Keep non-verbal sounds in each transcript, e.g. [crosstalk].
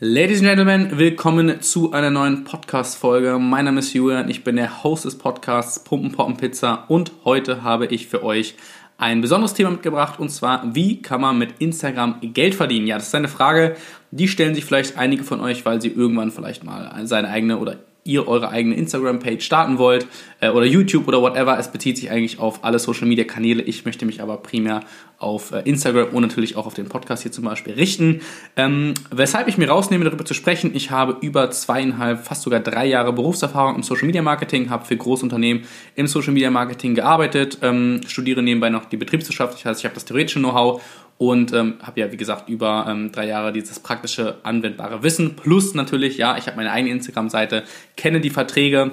Ladies and Gentlemen, willkommen zu einer neuen Podcast-Folge. Mein Name ist Julian, ich bin der Host des Podcasts Pumpen Poppen Pizza und heute habe ich für euch ein besonderes Thema mitgebracht und zwar, wie kann man mit Instagram Geld verdienen? Ja, das ist eine Frage, die stellen sich vielleicht einige von euch, weil sie irgendwann vielleicht mal seine eigene oder ihr eure eigene Instagram-Page starten wollt äh, oder YouTube oder whatever. Es bezieht sich eigentlich auf alle Social-Media-Kanäle. Ich möchte mich aber primär auf äh, Instagram und natürlich auch auf den Podcast hier zum Beispiel richten. Ähm, weshalb ich mir rausnehme, darüber zu sprechen, ich habe über zweieinhalb, fast sogar drei Jahre Berufserfahrung im Social-Media-Marketing, habe für Großunternehmen im Social-Media-Marketing gearbeitet, ähm, studiere nebenbei noch die Betriebswirtschaft, das heißt, ich habe das theoretische Know-how und ähm, habe ja, wie gesagt, über ähm, drei Jahre dieses praktische, anwendbare Wissen. Plus natürlich, ja, ich habe meine eigene Instagram-Seite, kenne die Verträge,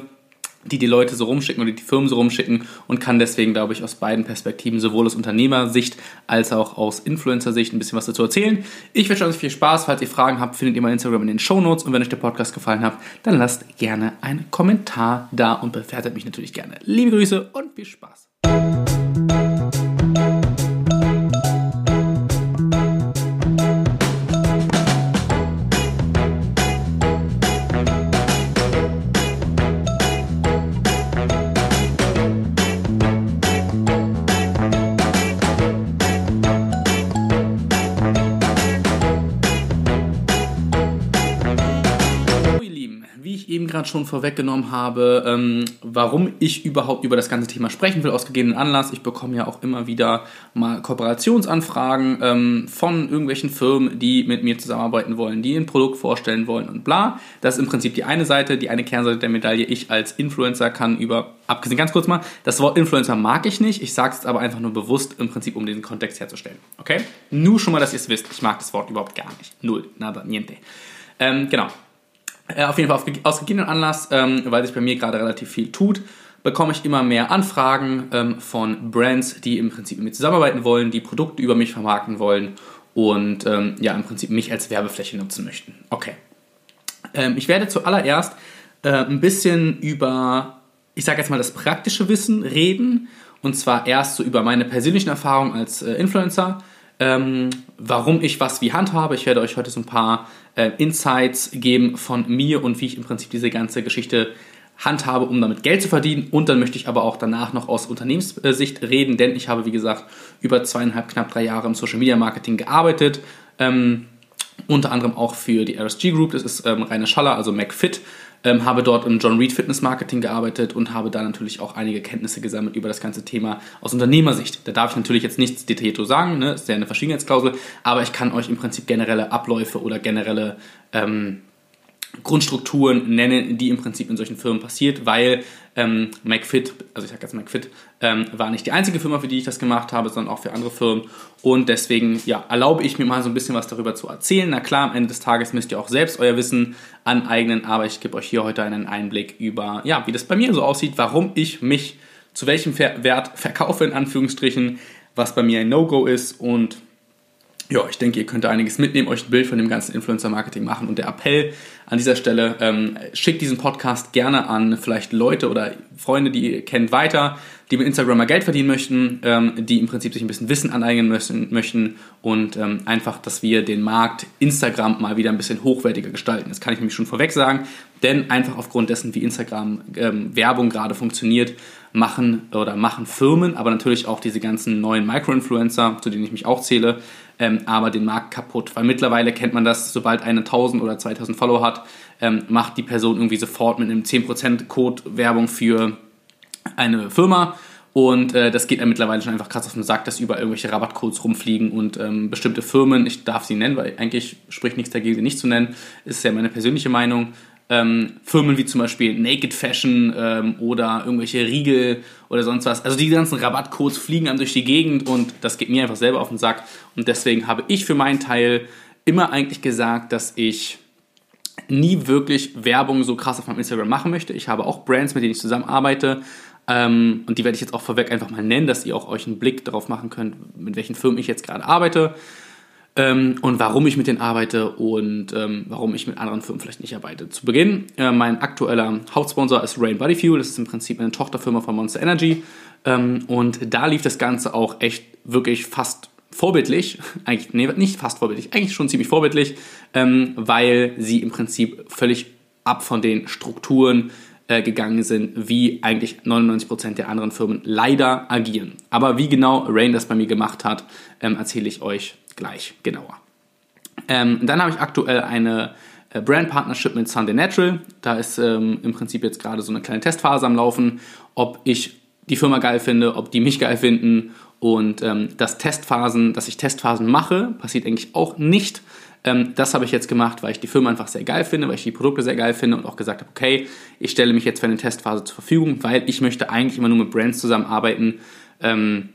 die die Leute so rumschicken oder die Firmen so rumschicken und kann deswegen, glaube ich, aus beiden Perspektiven, sowohl aus Unternehmersicht als auch aus Influencer-Sicht ein bisschen was dazu erzählen. Ich wünsche euch viel Spaß. Falls ihr Fragen habt, findet ihr mein Instagram in den Show Notes und wenn euch der Podcast gefallen hat, dann lasst gerne einen Kommentar da und bewertet mich natürlich gerne. Liebe Grüße und viel Spaß. Gerade schon vorweggenommen habe, ähm, warum ich überhaupt über das ganze Thema sprechen will, aus gegebenen Anlass. Ich bekomme ja auch immer wieder mal Kooperationsanfragen ähm, von irgendwelchen Firmen, die mit mir zusammenarbeiten wollen, die ein Produkt vorstellen wollen und bla. Das ist im Prinzip die eine Seite, die eine Kernseite der Medaille. Ich als Influencer kann über, abgesehen ganz kurz mal, das Wort Influencer mag ich nicht, ich sage es aber einfach nur bewusst im Prinzip, um diesen Kontext herzustellen. Okay? Nur schon mal, dass ihr es wisst, ich mag das Wort überhaupt gar nicht. Null, nada, niente. Ähm, genau. Äh, auf jeden Fall aus gegebenen Anlass, ähm, weil sich bei mir gerade relativ viel tut, bekomme ich immer mehr Anfragen ähm, von Brands, die im Prinzip mit mir zusammenarbeiten wollen, die Produkte über mich vermarkten wollen und ähm, ja, im Prinzip mich als Werbefläche nutzen möchten. Okay. Ähm, ich werde zuallererst äh, ein bisschen über, ich sage jetzt mal, das praktische Wissen reden und zwar erst so über meine persönlichen Erfahrungen als äh, Influencer ähm, warum ich was wie handhabe. Ich werde euch heute so ein paar äh, Insights geben von mir und wie ich im Prinzip diese ganze Geschichte handhabe, um damit Geld zu verdienen. Und dann möchte ich aber auch danach noch aus Unternehmenssicht reden, denn ich habe, wie gesagt, über zweieinhalb, knapp drei Jahre im Social Media Marketing gearbeitet. Ähm, unter anderem auch für die RSG Group, das ist ähm, Rainer Schaller, also McFit, ähm, habe dort im John Reed Fitness Marketing gearbeitet und habe da natürlich auch einige Kenntnisse gesammelt über das ganze Thema aus Unternehmersicht. Da darf ich natürlich jetzt nichts detailliert sagen, ne? ist ja eine Verschwiegenheitsklausel, aber ich kann euch im Prinzip generelle Abläufe oder generelle ähm, Grundstrukturen nennen, die im Prinzip in solchen Firmen passiert, weil ähm, McFit, also ich sage jetzt McFit, ähm, war nicht die einzige Firma, für die ich das gemacht habe, sondern auch für andere Firmen. Und deswegen ja, erlaube ich mir mal so ein bisschen was darüber zu erzählen. Na klar, am Ende des Tages müsst ihr auch selbst euer Wissen aneignen, aber ich gebe euch hier heute einen Einblick über, ja, wie das bei mir so aussieht, warum ich mich zu welchem Wert verkaufe, in Anführungsstrichen, was bei mir ein No-Go ist und ja, ich denke, ihr könnt da einiges mitnehmen, euch ein Bild von dem ganzen Influencer-Marketing machen. Und der Appell an dieser Stelle, ähm, schickt diesen Podcast gerne an vielleicht Leute oder Freunde, die ihr kennt, weiter, die mit Instagram mal Geld verdienen möchten, ähm, die im Prinzip sich ein bisschen Wissen aneignen müssen, möchten und ähm, einfach, dass wir den Markt Instagram mal wieder ein bisschen hochwertiger gestalten. Das kann ich nämlich schon vorweg sagen, denn einfach aufgrund dessen, wie Instagram ähm, Werbung gerade funktioniert, machen oder machen Firmen, aber natürlich auch diese ganzen neuen Micro-Influencer, zu denen ich mich auch zähle, ähm, aber den Markt kaputt. Weil mittlerweile kennt man das, sobald eine 1000 oder 2000 Follower hat, ähm, macht die Person irgendwie sofort mit einem 10% Code Werbung für eine Firma. Und äh, das geht ja mittlerweile schon einfach krass auf den Sack, dass über irgendwelche Rabattcodes rumfliegen und ähm, bestimmte Firmen, ich darf sie nennen, weil eigentlich spricht nichts dagegen, sie nicht zu nennen, ist ja meine persönliche Meinung, ähm, Firmen wie zum Beispiel Naked Fashion ähm, oder irgendwelche Riegel oder sonst was. Also die ganzen Rabattcodes fliegen einem durch die Gegend und das geht mir einfach selber auf den Sack. Und deswegen habe ich für meinen Teil immer eigentlich gesagt, dass ich nie wirklich Werbung so krass auf meinem Instagram machen möchte. Ich habe auch Brands, mit denen ich zusammenarbeite. Ähm, und die werde ich jetzt auch vorweg einfach mal nennen, dass ihr auch euch einen Blick darauf machen könnt, mit welchen Firmen ich jetzt gerade arbeite ähm, und warum ich mit denen arbeite und ähm, warum ich mit anderen Firmen vielleicht nicht arbeite. Zu Beginn, äh, mein aktueller Hauptsponsor ist Rain Body Fuel, das ist im Prinzip eine Tochterfirma von Monster Energy ähm, und da lief das Ganze auch echt wirklich fast vorbildlich, [laughs] eigentlich, nee, nicht fast vorbildlich, eigentlich schon ziemlich vorbildlich, ähm, weil sie im Prinzip völlig ab von den Strukturen äh, gegangen sind, wie eigentlich 99% der anderen Firmen leider agieren. Aber wie genau Rain das bei mir gemacht hat, ähm, erzähle ich euch gleich genauer. Ähm, dann habe ich aktuell eine äh, Brand Partnership mit Sunday Natural. Da ist ähm, im Prinzip jetzt gerade so eine kleine Testphase am Laufen, ob ich die Firma geil finde, ob die mich geil finden. Und ähm, das Testphasen, dass ich Testphasen mache, passiert eigentlich auch nicht. Ähm, das habe ich jetzt gemacht, weil ich die Firma einfach sehr geil finde, weil ich die Produkte sehr geil finde und auch gesagt habe, okay, ich stelle mich jetzt für eine Testphase zur Verfügung, weil ich möchte eigentlich immer nur mit Brands zusammenarbeiten, ähm,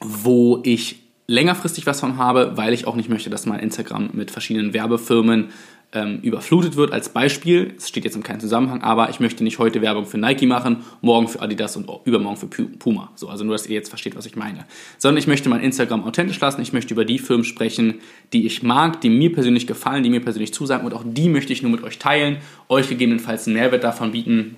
wo ich längerfristig was von habe, weil ich auch nicht möchte, dass mein Instagram mit verschiedenen Werbefirmen ähm, überflutet wird. Als Beispiel, es steht jetzt in keinem Zusammenhang, aber ich möchte nicht heute Werbung für Nike machen, morgen für Adidas und übermorgen für Puma. So, also nur, dass ihr jetzt versteht, was ich meine. Sondern ich möchte mein Instagram authentisch lassen. Ich möchte über die Firmen sprechen, die ich mag, die mir persönlich gefallen, die mir persönlich zusagen und auch die möchte ich nur mit euch teilen, euch gegebenenfalls einen Mehrwert davon bieten,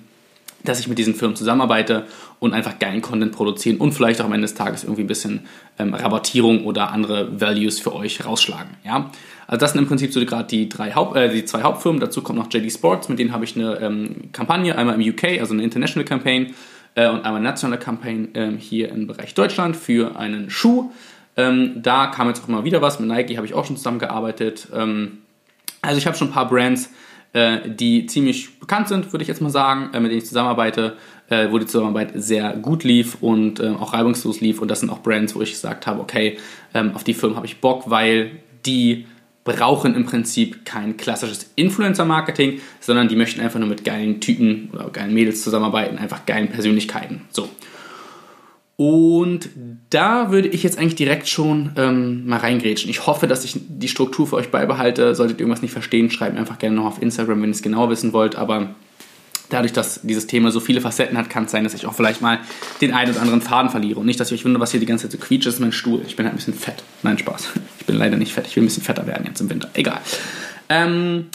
dass ich mit diesen Firmen zusammenarbeite und einfach geilen Content produzieren und vielleicht auch am Ende des Tages irgendwie ein bisschen ähm, Rabattierung oder andere Values für euch rausschlagen. Ja? Also das sind im Prinzip so gerade die, äh, die zwei Hauptfirmen. Dazu kommt noch JD Sports, mit denen habe ich eine ähm, Kampagne, einmal im UK, also eine International Campaign äh, und einmal eine nationale Campaign ähm, hier im Bereich Deutschland für einen Schuh. Ähm, da kam jetzt auch mal wieder was. Mit Nike habe ich auch schon zusammengearbeitet. Ähm, also ich habe schon ein paar Brands, äh, die ziemlich bekannt sind, würde ich jetzt mal sagen, äh, mit denen ich zusammenarbeite, äh, wo die Zusammenarbeit sehr gut lief und äh, auch reibungslos lief. Und das sind auch Brands, wo ich gesagt habe, okay, ähm, auf die Firmen habe ich Bock, weil die brauchen im Prinzip kein klassisches Influencer-Marketing, sondern die möchten einfach nur mit geilen Typen oder geilen Mädels zusammenarbeiten, einfach geilen Persönlichkeiten. So. Und da würde ich jetzt eigentlich direkt schon ähm, mal reingrätschen. Ich hoffe, dass ich die Struktur für euch beibehalte. Solltet ihr irgendwas nicht verstehen, schreibt mir einfach gerne noch auf Instagram, wenn ihr es genau wissen wollt. Aber dadurch, dass dieses Thema so viele Facetten hat, kann es sein, dass ich auch vielleicht mal den einen oder anderen Faden verliere. Und nicht, dass ich euch wundere, was hier die ganze Zeit so quietscht, ist mein Stuhl. Ich bin halt ein bisschen fett. Nein, Spaß. [laughs] Ich bin leider nicht fett. Ich will ein bisschen fetter werden jetzt im Winter. Egal. Ähm,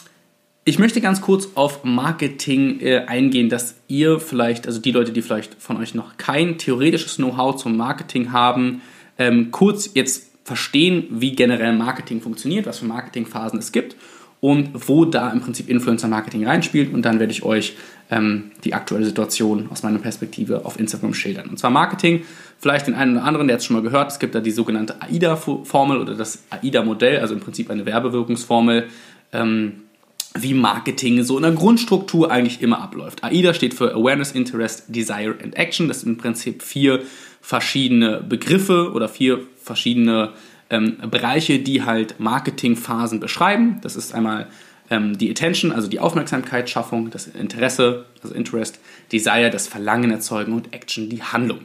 ich möchte ganz kurz auf Marketing äh, eingehen, dass ihr vielleicht, also die Leute, die vielleicht von euch noch kein theoretisches Know-how zum Marketing haben, ähm, kurz jetzt verstehen, wie generell Marketing funktioniert, was für Marketingphasen es gibt und wo da im Prinzip Influencer-Marketing reinspielt. Und dann werde ich euch ähm, die aktuelle Situation aus meiner Perspektive auf Instagram schildern. Und zwar Marketing, vielleicht den einen oder anderen, der hat es schon mal gehört, es gibt da die sogenannte AIDA-Formel oder das AIDA-Modell, also im Prinzip eine Werbewirkungsformel. Ähm, wie Marketing so in der Grundstruktur eigentlich immer abläuft. AIDA steht für Awareness, Interest, Desire and Action. Das sind im Prinzip vier verschiedene Begriffe oder vier verschiedene ähm, Bereiche, die halt Marketingphasen beschreiben. Das ist einmal ähm, die Attention, also die Aufmerksamkeitsschaffung, das Interesse, also Interest, Desire, das Verlangen erzeugen und Action, die Handlung.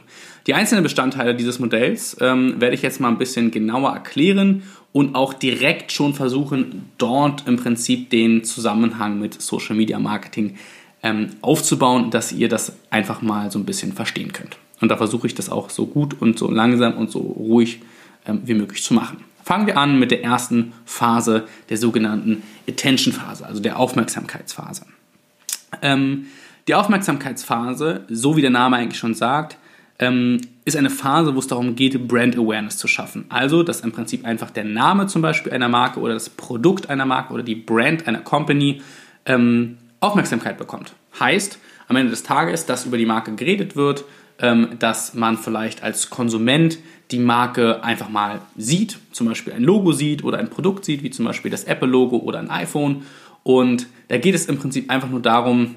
Die einzelnen Bestandteile dieses Modells ähm, werde ich jetzt mal ein bisschen genauer erklären und auch direkt schon versuchen, dort im Prinzip den Zusammenhang mit Social Media Marketing ähm, aufzubauen, dass ihr das einfach mal so ein bisschen verstehen könnt. Und da versuche ich das auch so gut und so langsam und so ruhig ähm, wie möglich zu machen. Fangen wir an mit der ersten Phase, der sogenannten Attention-Phase, also der Aufmerksamkeitsphase. Ähm, die Aufmerksamkeitsphase, so wie der Name eigentlich schon sagt, ähm, ist eine Phase, wo es darum geht, Brand Awareness zu schaffen. Also, dass im Prinzip einfach der Name zum Beispiel einer Marke oder das Produkt einer Marke oder die Brand einer Company ähm, Aufmerksamkeit bekommt. Heißt, am Ende des Tages, dass über die Marke geredet wird, ähm, dass man vielleicht als Konsument die Marke einfach mal sieht, zum Beispiel ein Logo sieht oder ein Produkt sieht, wie zum Beispiel das Apple-Logo oder ein iPhone. Und da geht es im Prinzip einfach nur darum,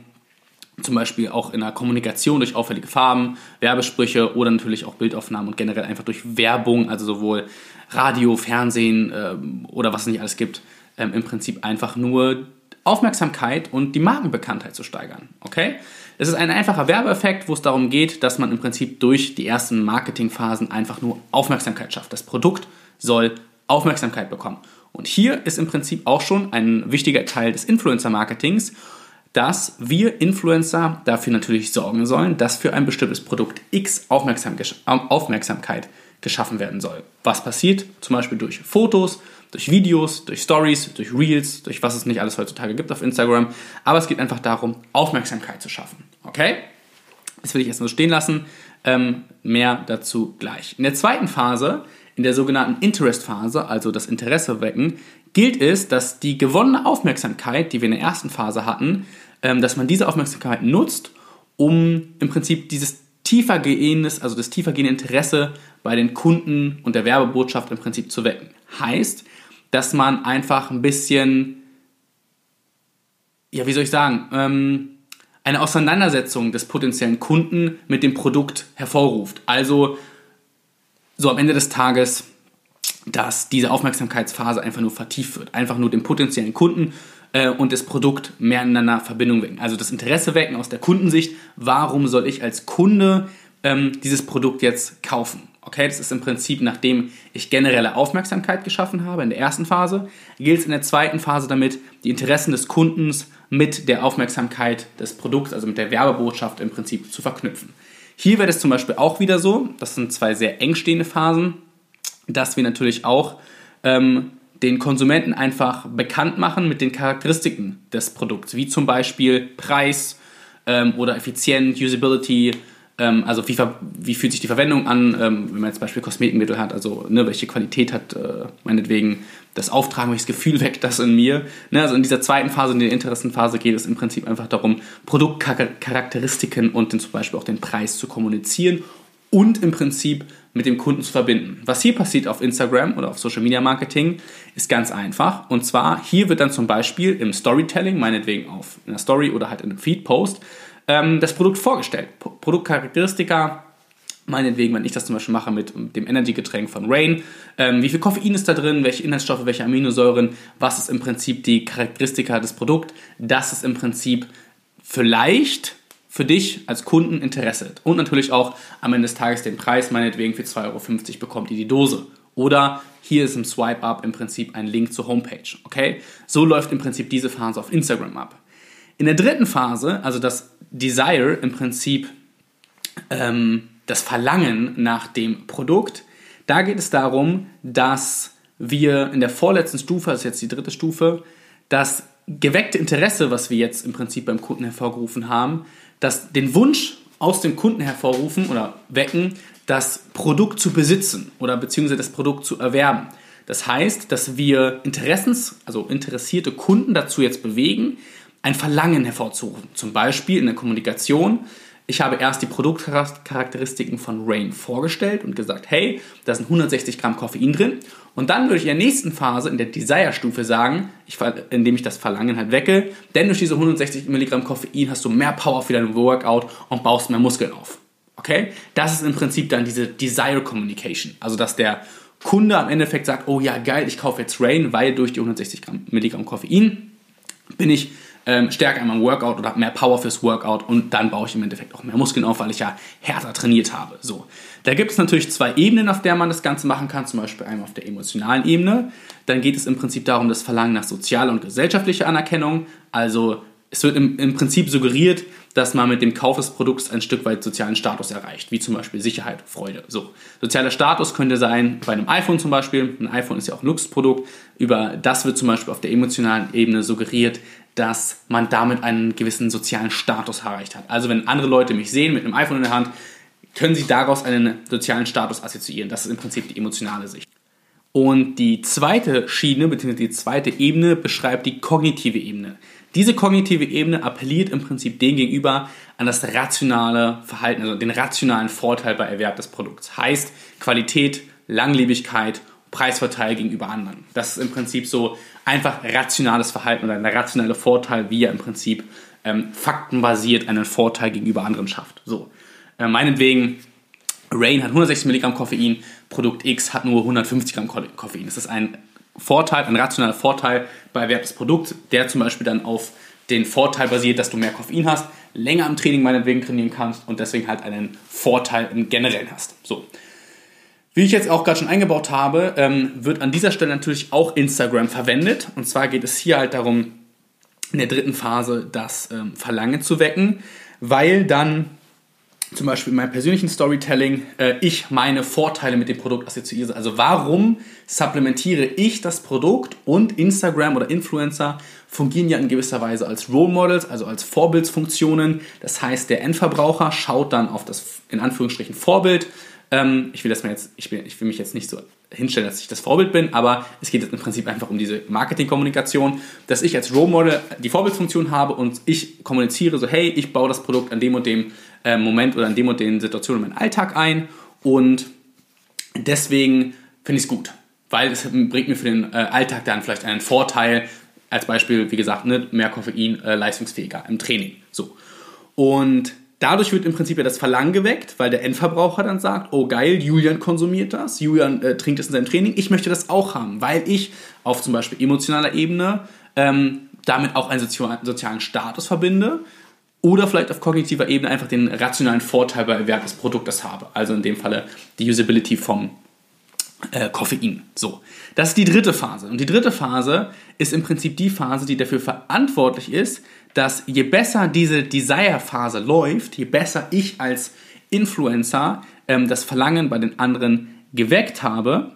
zum Beispiel auch in der Kommunikation durch auffällige Farben, Werbesprüche oder natürlich auch Bildaufnahmen und generell einfach durch Werbung, also sowohl Radio, Fernsehen ähm, oder was es nicht alles gibt, ähm, im Prinzip einfach nur Aufmerksamkeit und die Markenbekanntheit zu steigern. Okay? Es ist ein einfacher Werbeeffekt, wo es darum geht, dass man im Prinzip durch die ersten Marketingphasen einfach nur Aufmerksamkeit schafft. Das Produkt soll Aufmerksamkeit bekommen. Und hier ist im Prinzip auch schon ein wichtiger Teil des Influencer-Marketings, dass wir Influencer dafür natürlich sorgen sollen, dass für ein bestimmtes Produkt X Aufmerksamkeit geschaffen werden soll. Was passiert? Zum Beispiel durch Fotos, durch Videos, durch Stories, durch Reels, durch was es nicht alles heutzutage gibt auf Instagram. Aber es geht einfach darum, Aufmerksamkeit zu schaffen. Okay? Das will ich erstmal so stehen lassen. Ähm, mehr dazu gleich. In der zweiten Phase in der sogenannten Interest-Phase, also das Interesse wecken, gilt es, dass die gewonnene Aufmerksamkeit, die wir in der ersten Phase hatten, ähm, dass man diese Aufmerksamkeit nutzt, um im Prinzip dieses tiefergehendes, also das tiefergehende Interesse bei den Kunden und der Werbebotschaft im Prinzip zu wecken. Heißt, dass man einfach ein bisschen, ja, wie soll ich sagen, ähm, eine Auseinandersetzung des potenziellen Kunden mit dem Produkt hervorruft. Also so am Ende des Tages, dass diese Aufmerksamkeitsphase einfach nur vertieft wird. Einfach nur den potenziellen Kunden äh, und das Produkt mehr ineinander Verbindung wecken. Also das Interesse wecken aus der Kundensicht. Warum soll ich als Kunde ähm, dieses Produkt jetzt kaufen? Okay, das ist im Prinzip, nachdem ich generelle Aufmerksamkeit geschaffen habe in der ersten Phase, gilt es in der zweiten Phase damit, die Interessen des Kundens mit der Aufmerksamkeit des Produkts, also mit der Werbebotschaft im Prinzip zu verknüpfen. Hier wäre es zum Beispiel auch wieder so, das sind zwei sehr eng stehende Phasen, dass wir natürlich auch ähm, den Konsumenten einfach bekannt machen mit den Charakteristiken des Produkts, wie zum Beispiel Preis ähm, oder Effizient, Usability, ähm, also wie, wie, fühlt sich die Verwendung an, ähm, wenn man zum Beispiel Kosmetikmittel hat, also ne, welche Qualität hat äh, meinetwegen das Auftragen, welches Gefühl weckt das in mir. Ne, also in dieser zweiten Phase, in der Interessenphase geht es im Prinzip einfach darum, Produktcharakteristiken und den, zum Beispiel auch den Preis zu kommunizieren und im Prinzip mit dem Kunden zu verbinden. Was hier passiert auf Instagram oder auf Social Media Marketing ist ganz einfach. Und zwar hier wird dann zum Beispiel im Storytelling, meinetwegen auf einer Story oder halt in einem Feed-Post, ähm, das Produkt vorgestellt. Produktcharakteristika, meinetwegen, wenn ich das zum Beispiel mache mit dem Energy-Getränk von Rain, ähm, wie viel Koffein ist da drin, welche Inhaltsstoffe, welche Aminosäuren, was ist im Prinzip die Charakteristika des Produkts, das ist im Prinzip vielleicht für dich als Kunden Interesse. Und natürlich auch am Ende des Tages den Preis, meinetwegen für 2,50 Euro bekommt ihr die Dose. Oder hier ist im Swipe-Up im Prinzip ein Link zur Homepage. Okay? So läuft im Prinzip diese Phase auf Instagram ab. In der dritten Phase, also das Desire im Prinzip ähm, das Verlangen nach dem Produkt, da geht es darum, dass wir in der vorletzten Stufe, das ist jetzt die dritte Stufe, das geweckte Interesse, was wir jetzt im Prinzip beim Kunden hervorgerufen haben, dass den Wunsch aus dem Kunden hervorrufen oder wecken, das Produkt zu besitzen oder beziehungsweise das Produkt zu erwerben. Das heißt, dass wir Interessens, also interessierte Kunden dazu jetzt bewegen, ein Verlangen hervorzurufen. Zum Beispiel in der Kommunikation. Ich habe erst die Produktcharakteristiken von Rain vorgestellt und gesagt, hey, da sind 160 Gramm Koffein drin. Und dann würde ich in der nächsten Phase, in der Desire-Stufe sagen, ich, indem ich das Verlangen halt wecke, denn durch diese 160 Milligramm Koffein hast du mehr Power für dein Workout und baust mehr Muskeln auf. Okay? Das ist im Prinzip dann diese Desire Communication. Also, dass der Kunde am Endeffekt sagt, oh ja, geil, ich kaufe jetzt Rain, weil durch die 160 Milligramm Koffein bin ich ähm, stärker in meinem Workout oder habe mehr Power fürs Workout und dann baue ich im Endeffekt auch mehr Muskeln auf, weil ich ja härter trainiert habe. So. Da gibt es natürlich zwei Ebenen, auf der man das Ganze machen kann, zum Beispiel einmal auf der emotionalen Ebene. Dann geht es im Prinzip darum, das Verlangen nach sozialer und gesellschaftlicher Anerkennung. Also es wird im, im, Prinzip suggeriert, dass man mit dem Kauf des Produkts ein Stück weit sozialen Status erreicht, wie zum Beispiel Sicherheit, Freude. So. Sozialer Status könnte sein, bei einem iPhone zum Beispiel, ein iPhone ist ja auch ein Luxusprodukt, über das wird zum Beispiel auf der emotionalen Ebene suggeriert, dass man damit einen gewissen sozialen Status erreicht hat. Also wenn andere Leute mich sehen mit einem iPhone in der Hand, können sie daraus einen sozialen Status assoziieren. Das ist im Prinzip die emotionale Sicht. Und die zweite Schiene, beziehungsweise die zweite Ebene, beschreibt die kognitive Ebene. Diese kognitive Ebene appelliert im Prinzip dem gegenüber an das rationale Verhalten, also den rationalen Vorteil bei Erwerb des Produkts. Heißt Qualität, Langlebigkeit, Preisvorteil gegenüber anderen. Das ist im Prinzip so einfach rationales Verhalten oder ein rationaler Vorteil, wie er im Prinzip ähm, faktenbasiert einen Vorteil gegenüber anderen schafft. So, äh, meinetwegen, Rain hat 160 Milligramm Koffein, Produkt X hat nur 150 Gramm Koffein. Das ist ein Vorteil, ein rationaler Vorteil bei Erwerb des Produkts, der zum Beispiel dann auf den Vorteil basiert, dass du mehr Koffein hast, länger am Training meinetwegen trainieren kannst und deswegen halt einen Vorteil im Generellen hast. So. Wie ich jetzt auch gerade schon eingebaut habe, ähm, wird an dieser Stelle natürlich auch Instagram verwendet. Und zwar geht es hier halt darum, in der dritten Phase das ähm, Verlangen zu wecken, weil dann zum Beispiel in meinem persönlichen Storytelling äh, ich meine Vorteile mit dem Produkt assoziiere. Also warum supplementiere ich das Produkt und Instagram oder Influencer fungieren ja in gewisser Weise als Role Models, also als Vorbildsfunktionen. Das heißt, der Endverbraucher schaut dann auf das in Anführungsstrichen Vorbild Ähm, ich will das mal jetzt, ich will, ich will mich jetzt nicht so hinstellen, dass ich das Vorbild bin, aber es geht jetzt im Prinzip einfach um diese Marketingkommunikation, dass ich als Role Model die Vorbildsfunktion habe und ich kommuniziere so, hey, ich baue das Produkt an dem und dem äh, Moment oder an dem und den Situationen in meinen Alltag ein und deswegen finde ich es gut, weil es bringt mir für den äh, Alltag dann vielleicht einen Vorteil, als Beispiel, wie gesagt, ne, mehr Koffein, äh, leistungsfähiger im Training. So. Und dadurch wird im Prinzip ja das Verlangen geweckt, weil der Endverbraucher dann sagt, oh geil, Julian konsumiert das, Julian äh, trinkt es in seinem Training, ich möchte das auch haben, weil ich auf zum Beispiel emotionaler Ebene ähm, damit auch einen sozialen Status verbinde oder vielleicht auf kognitiver Ebene einfach den rationalen Vorteil bei Erwerb des Produktes habe. Also in dem Falle die Usability vom äh, Koffein. So, das ist die dritte Phase. Und die dritte Phase ist im Prinzip die Phase, die dafür verantwortlich ist, dass je besser diese Desire-Phase läuft, je besser ich als Influencer ähm, das Verlangen bei den anderen geweckt habe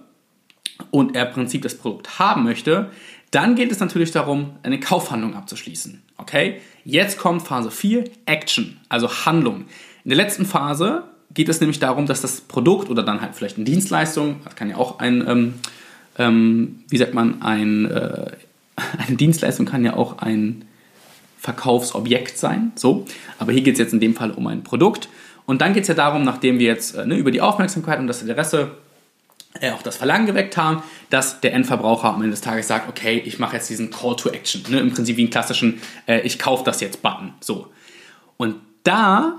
und er im Prinzip das Produkt haben möchte, dann geht es natürlich darum, eine Kaufhandlung abzuschließen. Okay? Jetzt kommt Phase 4, Action, also Handlung. In der letzten Phase geht es nämlich darum, dass das Produkt oder dann halt vielleicht eine Dienstleistung, das kann ja auch ein, ähm, ähm, wie sagt man, ein, äh, [laughs] eine Dienstleistung kann ja auch ein Verkaufsobjekt sein, so. Aber hier geht es jetzt in dem Fall um ein Produkt. Und dann geht es ja darum, nachdem wir jetzt äh, ne, über die Aufmerksamkeit und das Interesse äh, auch das Verlangen geweckt haben, dass der Endverbraucher am Ende des Tages sagt, okay, ich mache jetzt diesen Call to Action, ne, im Prinzip wie einen klassischen, äh, ich kaufe das jetzt Button, so. Und da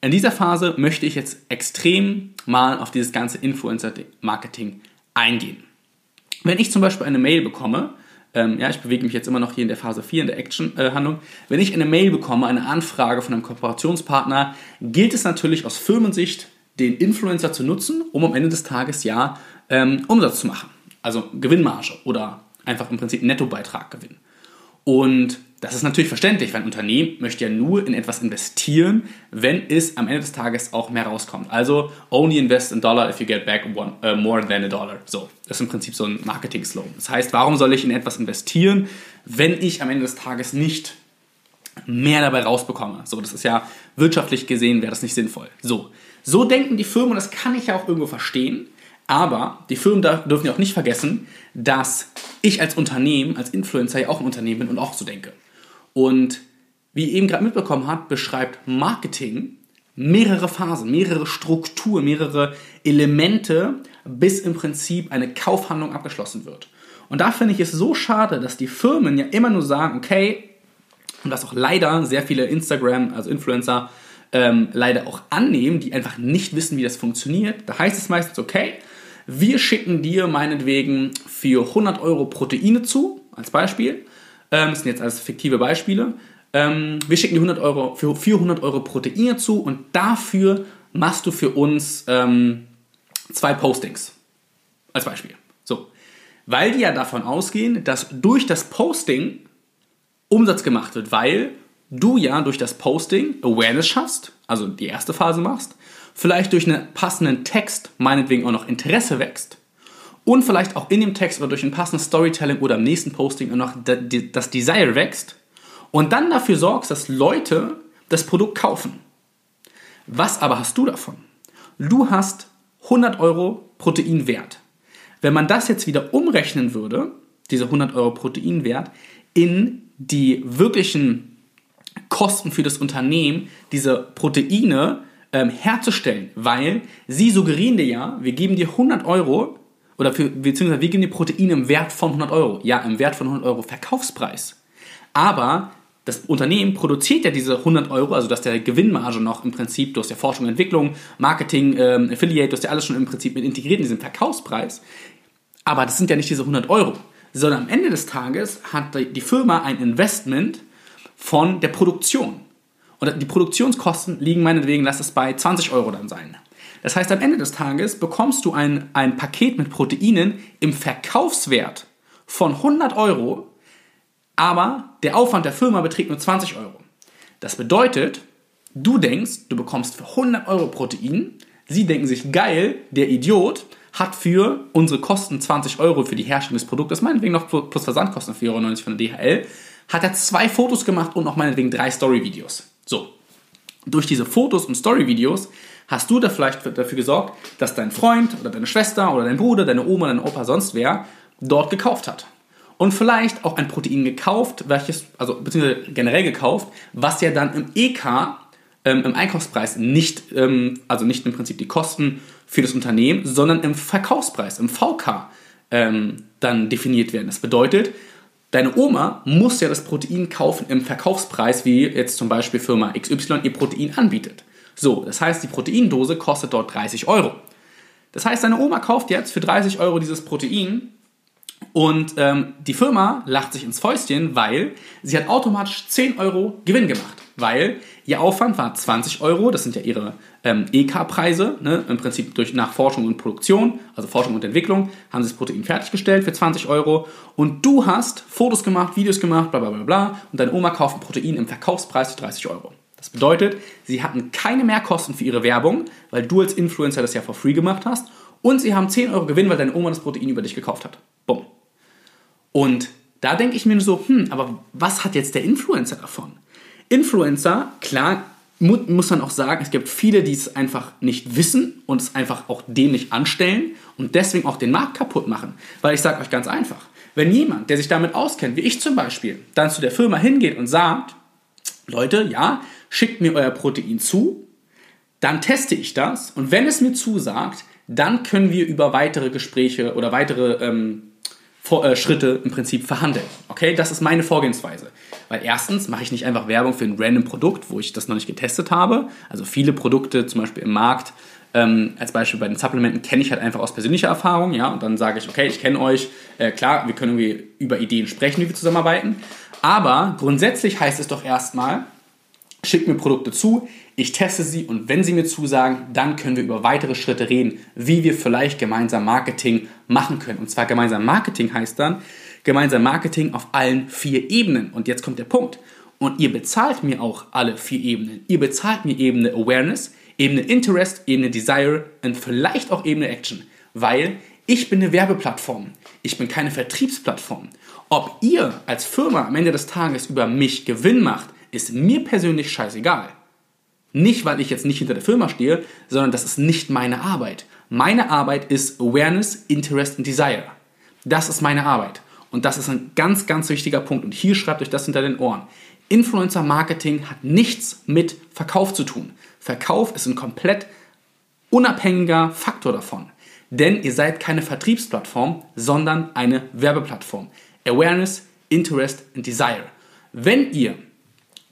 in dieser Phase möchte ich jetzt extrem mal auf dieses ganze Influencer-Marketing eingehen. Wenn ich zum Beispiel eine Mail bekomme, ähm, ja, ich bewege mich jetzt immer noch hier in der Phase 4, in der Action-Handlung, äh, wenn ich eine Mail bekomme, eine Anfrage von einem Kooperationspartner, gilt es natürlich aus Firmensicht, den Influencer zu nutzen, um am Ende des Tages ja ähm, Umsatz zu machen. Also Gewinnmarge oder einfach im Prinzip Nettobeitrag gewinnen. Und das ist natürlich verständlich, weil ein Unternehmen möchte ja nur in etwas investieren, wenn es am Ende des Tages auch mehr rauskommt. Also only invest in dollar if you get back one, uh, more than a dollar. So, das ist im Prinzip so ein Marketing-Slogan. Das heißt, warum soll ich in etwas investieren, wenn ich am Ende des Tages nicht mehr dabei rausbekomme? So, das ist ja wirtschaftlich gesehen wäre das nicht sinnvoll. So, so denken die Firmen und das kann ich ja auch irgendwo verstehen. Aber die Firmen dürfen ja auch nicht vergessen, dass ich als Unternehmen, als Influencer ja auch ein Unternehmen bin und auch so denke. Und wie ihr eben gerade mitbekommen habt, beschreibt Marketing mehrere Phasen, mehrere Strukturen, mehrere Elemente, bis im Prinzip eine Kaufhandlung abgeschlossen wird. Und da finde ich es so schade, dass die Firmen ja immer nur sagen, okay, und das auch leider sehr viele Instagram, also Influencer, ähm, leider auch annehmen, die einfach nicht wissen, wie das funktioniert. Da heißt es meistens, okay, wir schicken dir meinetwegen für 100 Euro Proteine zu, als Beispiel. Ähm, das sind jetzt alles fiktive Beispiele. Ähm, wir schicken dir 100 Euro für 400 Euro Proteine zu und dafür machst du für uns ähm, zwei Postings. Als Beispiel. So. Weil die ja davon ausgehen, dass durch das Posting Umsatz gemacht wird, weil du ja durch das Posting Awareness schaffst, also die erste Phase machst, vielleicht durch einen passenden Text meinetwegen auch noch Interesse wächst und vielleicht auch in dem Text oder durch ein passendes Storytelling oder im nächsten Posting noch das Desire wächst und dann dafür sorgst, dass Leute das Produkt kaufen. Was aber hast du davon? Du hast 100 Euro Proteinwert. Wenn man das jetzt wieder umrechnen würde, diese 100 Euro Proteinwert, in die wirklichen Kosten für das Unternehmen, diese Proteine ähm, herzustellen, weil sie suggerieren dir ja, wir geben dir 100 Euro oder für, beziehungsweise wir geben dir Proteine im Wert von 100 Euro. Ja, im Wert von 100 Euro Verkaufspreis. Aber das Unternehmen produziert ja diese 100 Euro, also dass der Gewinnmarge noch im Prinzip, du hast Forschung, Entwicklung, Marketing, ähm, Affiliate, du hast ja alles schon im Prinzip mit integriert in diesen Verkaufspreis. Aber das sind ja nicht diese 100 Euro, sondern am Ende des Tages hat die Firma ein Investment von der Produktion. Und die Produktionskosten liegen meinetwegen, lass es bei 20 Euro dann sein. Das heißt, am Ende des Tages bekommst du ein, ein Paket mit Proteinen im Verkaufswert von 100 Euro, aber der Aufwand der Firma beträgt nur 20 Euro. Das bedeutet, du denkst, du bekommst für 100 Euro Protein, sie denken sich, geil, der Idiot hat für unsere Kosten 20 Euro für die Herstellung des Produktes, meinetwegen noch plus Versandkosten 4,90 Euro von der DHL, hat er zwei Fotos gemacht und noch meinetwegen drei Story-Videos. So, durch diese Fotos und Story-Videos hast du da vielleicht dafür gesorgt, dass dein Freund oder deine Schwester oder dein Bruder, deine Oma, dein Opa, sonst wer dort gekauft hat. Und vielleicht auch ein Protein gekauft, welches, also beziehungsweise generell gekauft, was ja dann im EK, ähm, im Einkaufspreis nicht, ähm, also nicht im Prinzip die Kosten für das Unternehmen, sondern im Verkaufspreis, im VK ähm, dann definiert werden. Das bedeutet, deine Oma muss ja das Protein kaufen im Verkaufspreis, wie jetzt zum Beispiel Firma XY ihr Protein anbietet. So, das heißt, die Proteindose kostet dort 30 Euro. Das heißt, deine Oma kauft jetzt für 30 Euro dieses Protein und ähm, die Firma lacht sich ins Fäustchen, weil sie hat automatisch 10 Euro Gewinn gemacht. Weil ihr Aufwand war 20 Euro, das sind ja ihre ähm, EK-Preise, ne? im Prinzip durch nach Forschung und Produktion, also Forschung und Entwicklung, haben sie das Protein fertiggestellt für 20 Euro. Und du hast Fotos gemacht, Videos gemacht, bla bla bla bla, und deine Oma kauft ein Protein im Verkaufspreis für 30 Euro. Das bedeutet, sie hatten keine Mehrkosten für ihre Werbung, weil du als Influencer das ja for free gemacht hast. Und sie haben 10 Euro Gewinn, weil deine Oma das Protein über dich gekauft hat. Bumm. Und da denke ich mir so, hm, aber was hat jetzt der Influencer davon? Influencer, klar, mu muss man auch sagen, es gibt viele, die es einfach nicht wissen und es einfach auch dämlich anstellen und deswegen auch den Markt kaputt machen. Weil ich sage euch ganz einfach, wenn jemand, der sich damit auskennt, wie ich zum Beispiel, dann zu der Firma hingeht und sagt, Leute, ja, schickt mir euer Protein zu, dann teste ich das und wenn es mir zusagt, dann können wir über weitere Gespräche oder weitere ähm, vor, äh, Schritte im Prinzip verhandeln. Okay, das ist meine Vorgehensweise. Weil erstens mache ich nicht einfach Werbung für ein random Produkt, wo ich das noch nicht getestet habe. Also viele Produkte, zum Beispiel im Markt, ähm, als Beispiel bei den Supplementen, kenne ich halt einfach aus persönlicher Erfahrung. Ja, und dann sage ich, okay, ich kenne euch, äh, klar, wir können irgendwie über Ideen sprechen, wie wir zusammenarbeiten. Aber grundsätzlich heißt es doch erstmal, schickt mir Produkte zu, ich teste sie und wenn sie mir zusagen, dann können wir über weitere Schritte reden, wie wir vielleicht gemeinsam Marketing machen können. Und zwar gemeinsam Marketing heißt dann gemeinsam Marketing auf allen vier Ebenen. Und jetzt kommt der Punkt. Und ihr bezahlt mir auch alle vier Ebenen. Ihr bezahlt mir Ebene Awareness, Ebene Interest, Ebene Desire und vielleicht auch Ebene Action. Weil ich bin eine Werbeplattform. Ich bin keine Vertriebsplattform. Ob ihr als Firma am Ende des Tages über mich Gewinn macht, ist mir persönlich scheißegal. Nicht, weil ich jetzt nicht hinter der Firma stehe, sondern das ist nicht meine Arbeit. Meine Arbeit ist Awareness, Interest und Desire. Das ist meine Arbeit. Und das ist ein ganz, ganz wichtiger Punkt. Und hier schreibt euch das hinter den Ohren. Influencer Marketing hat nichts mit Verkauf zu tun. Verkauf ist ein komplett unabhängiger Faktor davon. Denn ihr seid keine Vertriebsplattform, sondern eine Werbeplattform. Awareness, Interest und Desire. Wenn ihr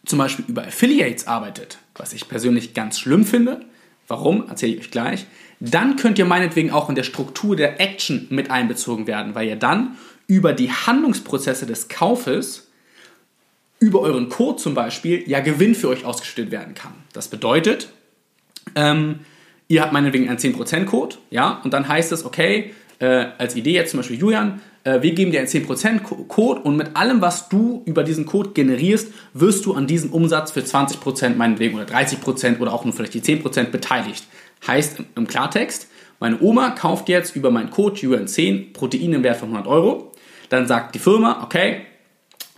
zum Beispiel über Affiliates arbeitet, was ich persönlich ganz schlimm finde, warum, erzähle ich euch gleich, dann könnt ihr meinetwegen auch in der Struktur der Action mit einbezogen werden, weil ihr dann über die Handlungsprozesse des Kaufes, über euren Code zum Beispiel, ja Gewinn für euch ausgestellt werden kann. Das bedeutet, ähm, ihr habt meinetwegen einen 10%-Code, ja, und dann heißt es, okay, äh, als Idee jetzt zum Beispiel Julian, wir geben dir einen 10% Code und mit allem, was du über diesen Code generierst, wirst du an diesem Umsatz für 20% meinetwegen oder 30% oder auch nur vielleicht die 10% beteiligt. Heißt im Klartext, meine Oma kauft jetzt über meinen Code UN10 Protein im Wert von 100 Euro. Dann sagt die Firma, okay,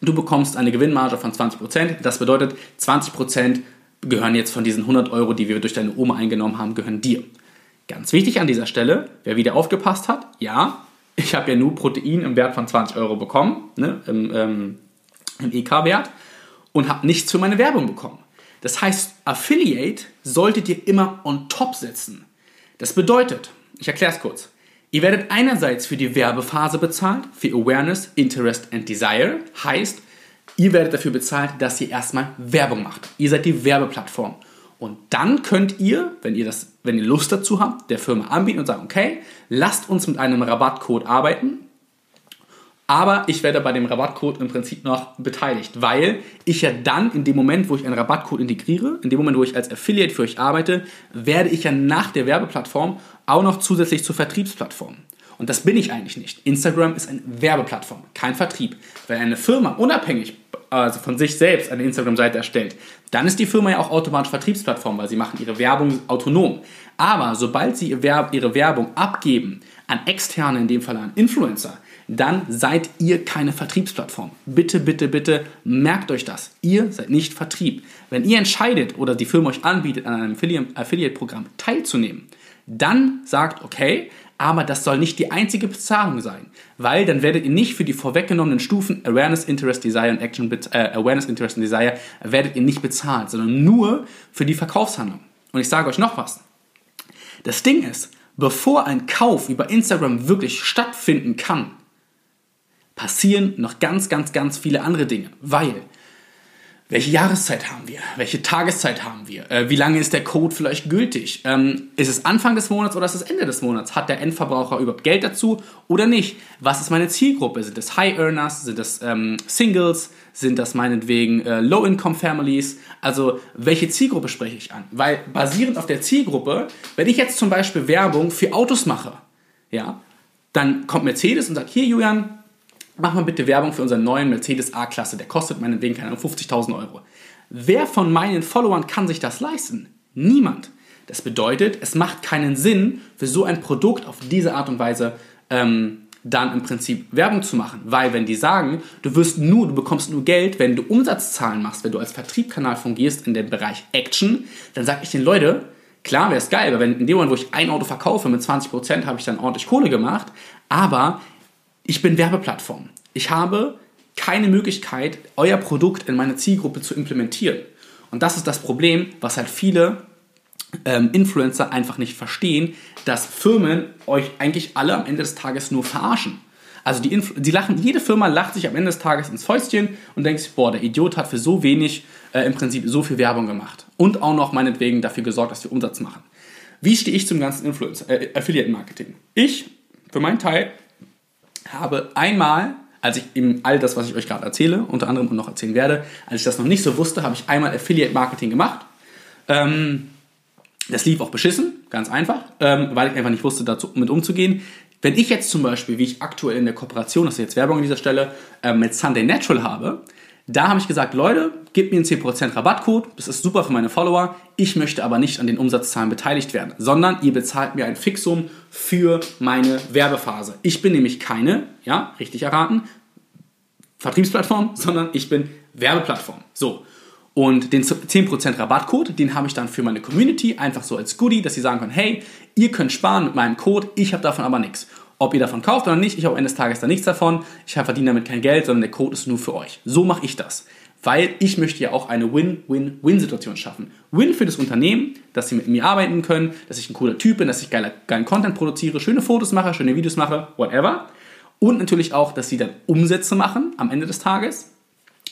du bekommst eine Gewinnmarge von 20%. Das bedeutet, 20% gehören jetzt von diesen 100 Euro, die wir durch deine Oma eingenommen haben, gehören dir. Ganz wichtig an dieser Stelle, wer wieder aufgepasst hat, ja, ich habe ja nur Protein im Wert von 20 Euro bekommen, ne, im, ähm, im EK-Wert, und habe nichts für meine Werbung bekommen. Das heißt, Affiliate solltet ihr immer on top setzen. Das bedeutet, ich erkläre es kurz, ihr werdet einerseits für die Werbephase bezahlt, für Awareness, Interest and Desire, heißt, ihr werdet dafür bezahlt, dass ihr erstmal Werbung macht. Ihr seid die Werbeplattform. Und dann könnt ihr, wenn ihr, das, wenn ihr Lust dazu habt, der Firma anbieten und sagen, okay, lasst uns mit einem Rabattcode arbeiten. Aber ich werde bei dem Rabattcode im Prinzip noch beteiligt, weil ich ja dann in dem Moment, wo ich einen Rabattcode integriere, in dem Moment, wo ich als Affiliate für euch arbeite, werde ich ja nach der Werbeplattform auch noch zusätzlich zur Vertriebsplattform. Und das bin ich eigentlich nicht. Instagram ist eine Werbeplattform, kein Vertrieb. Wenn eine Firma unabhängig also von sich selbst eine Instagram-Seite erstellt, dann ist die Firma ja auch automatisch Vertriebsplattform, weil sie machen ihre Werbung autonom. Aber sobald sie ihre Werbung abgeben an externe, in dem Fall an Influencer, dann seid ihr keine Vertriebsplattform. Bitte, bitte, bitte merkt euch das. Ihr seid nicht Vertrieb. Wenn ihr entscheidet oder die Firma euch anbietet, an einem Affiliate-Programm teilzunehmen, dann sagt, okay, aber das soll nicht die einzige Bezahlung sein, weil dann werdet ihr nicht für die vorweggenommenen Stufen Awareness, Interest, Desire und Action, äh, Awareness, Interest und Desire werdet ihr nicht bezahlt, sondern nur für die Verkaufshandlung. Und ich sage euch noch was. Das Ding ist, bevor ein Kauf über Instagram wirklich stattfinden kann, passieren noch ganz, ganz, ganz viele andere Dinge, weil welche Jahreszeit haben wir? Welche Tageszeit haben wir? Äh, wie lange ist der Code vielleicht gültig? Ähm, ist es Anfang des Monats oder ist es Ende des Monats? Hat der Endverbraucher überhaupt Geld dazu oder nicht? Was ist meine Zielgruppe? Sind das High Earners? Sind das ähm, Singles? Sind das meinetwegen äh, Low-Income-Families? Also welche Zielgruppe spreche ich an? Weil basierend auf der Zielgruppe, wenn ich jetzt zum Beispiel Werbung für Autos mache, ja, dann kommt Mercedes und sagt, hier Julian, mach mal bitte Werbung für unseren neuen Mercedes A-Klasse. Der kostet meinetwegen, keine Ahnung, 50.000 Euro. Wer von meinen Followern kann sich das leisten? Niemand. Das bedeutet, es macht keinen Sinn, für so ein Produkt auf diese Art und Weise ähm, dann im Prinzip Werbung zu machen. Weil wenn die sagen, du wirst nur, du bekommst nur Geld, wenn du Umsatzzahlen machst, wenn du als Vertriebskanal fungierst in dem Bereich Action, dann sage ich den Leute, klar wäre es geil, weil wenn in dem Moment, wo ich ein Auto verkaufe mit 20%, habe ich dann ordentlich Kohle gemacht, aber ich bin Werbeplattform. Ich habe keine Möglichkeit, euer Produkt in meine Zielgruppe zu implementieren. Und das ist das Problem, was halt viele ähm, Influencer einfach nicht verstehen, dass Firmen euch eigentlich alle am Ende des Tages nur verarschen. Also die, Influ die lachen, jede Firma lacht sich am Ende des Tages ins Fäustchen und denkt sich, boah, der Idiot hat für so wenig äh, im Prinzip so viel Werbung gemacht. Und auch noch meinetwegen dafür gesorgt, dass wir Umsatz machen. Wie stehe ich zum ganzen Influencer, äh, Affiliate Marketing? Ich, für meinen Teil, habe einmal, als ich eben all das, was ich euch gerade erzähle, unter anderem und noch erzählen werde, als ich das noch nicht so wusste, habe ich einmal Affiliate Marketing gemacht. Ähm, das lief auch beschissen, ganz einfach, ähm, weil ich einfach nicht wusste, dazu mit umzugehen. Wenn ich jetzt zum Beispiel, wie ich aktuell in der Kooperation, das ist jetzt Werbung an dieser Stelle, äh, mit Sunday Natural habe, da habe ich gesagt, Leute, gebt mir einen 10% Rabattcode, das ist super für meine Follower, ich möchte aber nicht an den Umsatzzahlen beteiligt werden, sondern ihr bezahlt mir ein Fixum für meine Werbephase. Ich bin nämlich keine, ja, richtig erraten, Vertriebsplattform, [laughs] sondern ich bin Werbeplattform. So. Und den 10% Rabattcode, den habe ich dann für meine Community einfach so als Goodie, dass sie sagen können, hey, ihr könnt sparen mit meinem Code, ich habe davon aber nichts. Ob ihr davon kauft oder nicht, ich habe am Ende des Tages da nichts davon. Ich verdiene damit kein Geld, sondern der Code ist nur für euch. So mache ich das. Weil ich möchte ja auch eine Win-Win-Win-Situation schaffen. Win für das Unternehmen, dass sie mit mir arbeiten können, dass ich ein cooler Typ bin, dass ich geiler, geilen Content produziere, schöne Fotos mache, schöne Videos mache, whatever. Und natürlich auch, dass sie dann Umsätze machen am Ende des Tages.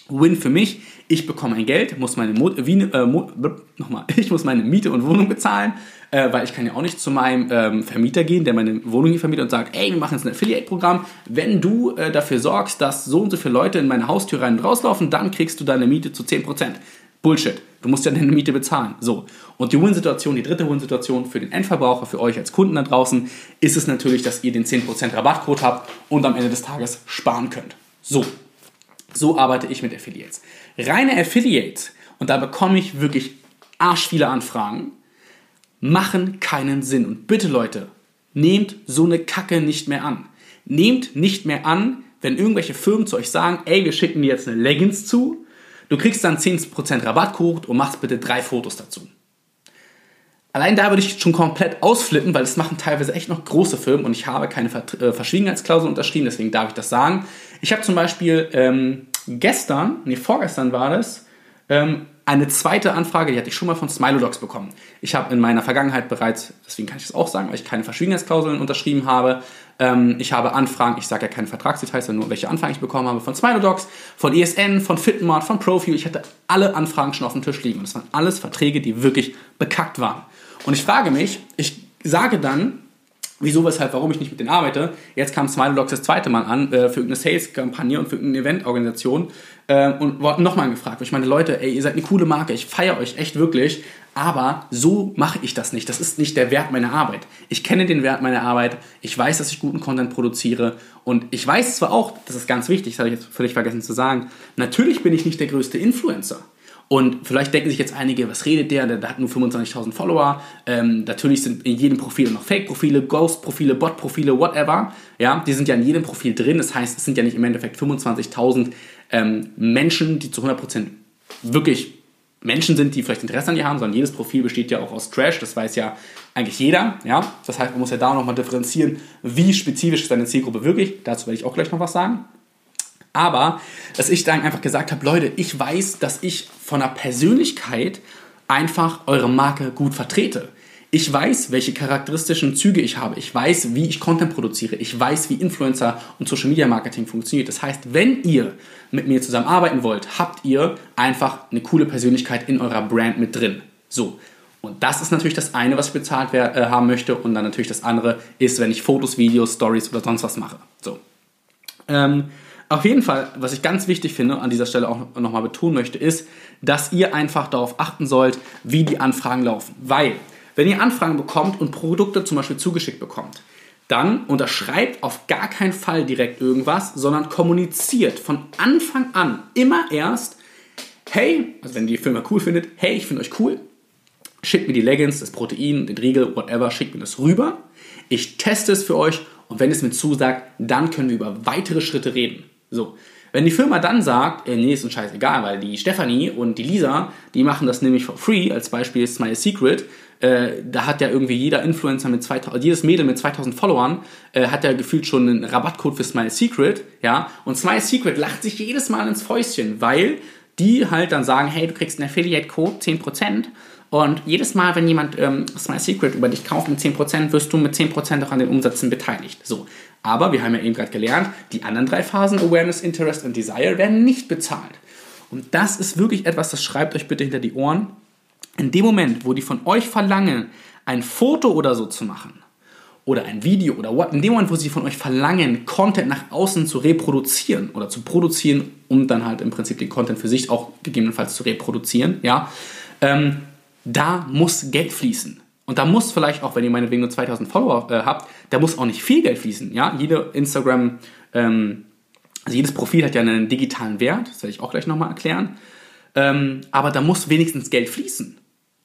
Win für mich, ich bekomme ein Geld, muss meine, Mo wie, äh, Mo nochmal, [laughs] ich muss meine Miete und Wohnung bezahlen, äh, weil ich kann ja auch nicht zu meinem ähm, Vermieter gehen, der meine Wohnung hier vermietet und sagt, ey, wir machen jetzt ein Affiliate-Programm. Wenn du äh, dafür sorgst, dass so und so viele Leute in meine Haustür rein und rauslaufen, dann kriegst du deine Miete zu 10%. Bullshit. Du musst ja deine Miete bezahlen. So. Und die Win-Situation, die dritte Win-Situation für den Endverbraucher, für euch als Kunden da draußen, ist es natürlich, dass ihr den 10% Rabattcode habt und am Ende des Tages sparen könnt. So. So arbeite ich mit Affiliates. Reine Affiliates, und da bekomme ich wirklich arsch viele Anfragen, machen keinen Sinn. Und bitte Leute, nehmt so eine Kacke nicht mehr an. Nehmt nicht mehr an, wenn irgendwelche Firmen zu euch sagen, ey, wir schicken dir jetzt eine Leggings zu, du kriegst dann 10% Rabattcode und machst bitte drei Fotos dazu. Allein da würde ich schon komplett ausflippen, weil es machen teilweise echt noch große Firmen und ich habe keine äh, Verschwiegenheitsklausel unterschrieben, deswegen darf ich das sagen. Ich habe zum Beispiel ähm, gestern, nee, vorgestern war das, ähm, eine zweite Anfrage, die hatte ich schon mal von Smilodogs bekommen. Ich habe in meiner Vergangenheit bereits, deswegen kann ich das auch sagen, weil ich keine Verschwiegenheitsklauseln unterschrieben habe, ähm, ich habe Anfragen, ich sage ja keine Vertragsdetails, sondern nur welche Anfragen ich bekommen habe, von Smilodogs, von ESN, von Fitmart, von Profil. Ich hatte alle Anfragen schon auf dem Tisch liegen und das waren alles Verträge, die wirklich bekackt waren. Und ich frage mich, ich sage dann, wieso, weshalb, warum ich nicht mit denen arbeite. Jetzt kam Smiledogs das zweite Mal an äh, für irgendeine Sales-Kampagne und für irgendeine Eventorganisation äh, und wurde nochmal gefragt. Ich meine, Leute, ey, ihr seid eine coole Marke, ich feiere euch echt wirklich, aber so mache ich das nicht. Das ist nicht der Wert meiner Arbeit. Ich kenne den Wert meiner Arbeit, ich weiß, dass ich guten Content produziere und ich weiß zwar auch, das ist ganz wichtig, das habe ich jetzt völlig vergessen zu sagen, natürlich bin ich nicht der größte Influencer. Und vielleicht denken sich jetzt einige, was redet der? Der, der hat nur 25.000 Follower. Ähm, natürlich sind in jedem Profil noch Fake-Profile, Ghost-Profile, Bot-Profile, whatever. Ja, die sind ja in jedem Profil drin. Das heißt, es sind ja nicht im Endeffekt 25.000 ähm, Menschen, die zu 100% wirklich Menschen sind, die vielleicht Interesse an dir haben, sondern jedes Profil besteht ja auch aus Trash. Das weiß ja eigentlich jeder. Ja? Das heißt, man muss ja da nochmal differenzieren, wie spezifisch ist deine Zielgruppe wirklich. Dazu werde ich auch gleich noch was sagen. Aber, dass ich dann einfach gesagt habe, Leute, ich weiß, dass ich von der Persönlichkeit einfach eure Marke gut vertrete. Ich weiß, welche charakteristischen Züge ich habe. Ich weiß, wie ich Content produziere. Ich weiß, wie Influencer und Social Media Marketing funktioniert. Das heißt, wenn ihr mit mir zusammenarbeiten wollt, habt ihr einfach eine coole Persönlichkeit in eurer Brand mit drin. So. Und das ist natürlich das eine, was ich bezahlt äh, haben möchte. Und dann natürlich das andere ist, wenn ich Fotos, Videos, Stories oder sonst was mache. So. Ähm, auf jeden Fall, was ich ganz wichtig finde, an dieser Stelle auch nochmal betonen möchte, ist, dass ihr einfach darauf achten sollt, wie die Anfragen laufen. Weil, wenn ihr Anfragen bekommt und Produkte zum Beispiel zugeschickt bekommt, dann unterschreibt auf gar keinen Fall direkt irgendwas, sondern kommuniziert von Anfang an immer erst, hey, also wenn ihr die Firma cool findet, hey, ich finde euch cool, schickt mir die Leggings, das Protein, den Riegel, whatever, schickt mir das rüber. Ich teste es für euch und wenn es mir zusagt, dann können wir über weitere Schritte reden. So. Wenn die Firma dann sagt, äh, nee, ist ein Scheiß egal, weil die Stefanie und die Lisa, die machen das nämlich for free, als Beispiel ist My Secret, äh, da hat ja irgendwie jeder Influencer mit 2000, jedes Mädel mit 2000 Followern äh, hat ja gefühlt schon einen Rabattcode für Smile Secret, ja, und Smile Secret lacht sich jedes Mal ins Fäustchen, weil die halt dann sagen, hey, du kriegst einen Affiliate-Code, 10%, und jedes Mal, wenn jemand ähm, Smile Secret über dich kauft mit 10%, wirst du mit 10% auch an den Umsätzen beteiligt. So. Aber wir haben ja eben gerade gelernt, die anderen drei Phasen, Awareness, Interest und Desire, werden nicht bezahlt. Und das ist wirklich etwas, das schreibt euch bitte hinter die Ohren. In dem Moment, wo die von euch verlangen, ein Foto oder so zu machen, oder ein Video oder what, in dem Moment, wo sie von euch verlangen, Content nach außen zu reproduzieren oder zu produzieren, um dann halt im Prinzip den Content für sich auch gegebenenfalls zu reproduzieren, ja, ähm, da muss Geld fließen. Und da muss vielleicht auch, wenn ihr meinetwegen nur 2000 Follower äh, habt, da muss auch nicht viel Geld fließen. Ja, jede Instagram, ähm, also jedes Profil hat ja einen digitalen Wert, das werde ich auch gleich nochmal erklären. Ähm, aber da muss wenigstens Geld fließen.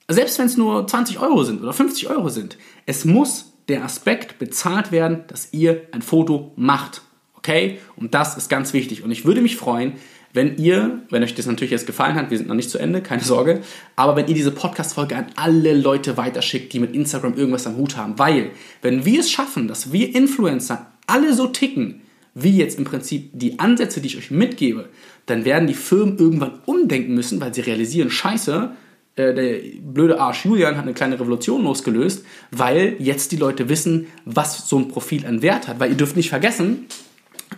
Selbst wenn es nur 20 Euro sind oder 50 Euro sind, es muss der Aspekt bezahlt werden, dass ihr ein Foto macht. Okay? Und das ist ganz wichtig. Und ich würde mich freuen, wenn ihr, wenn euch das natürlich jetzt gefallen hat, wir sind noch nicht zu Ende, keine Sorge, aber wenn ihr diese Podcast-Folge an alle Leute weiterschickt, die mit Instagram irgendwas am Hut haben, weil, wenn wir es schaffen, dass wir Influencer alle so ticken, wie jetzt im Prinzip die Ansätze, die ich euch mitgebe, dann werden die Firmen irgendwann umdenken müssen, weil sie realisieren, scheiße, äh, der blöde Arsch Julian hat eine kleine Revolution losgelöst, weil jetzt die Leute wissen, was so ein Profil an Wert hat. Weil ihr dürft nicht vergessen,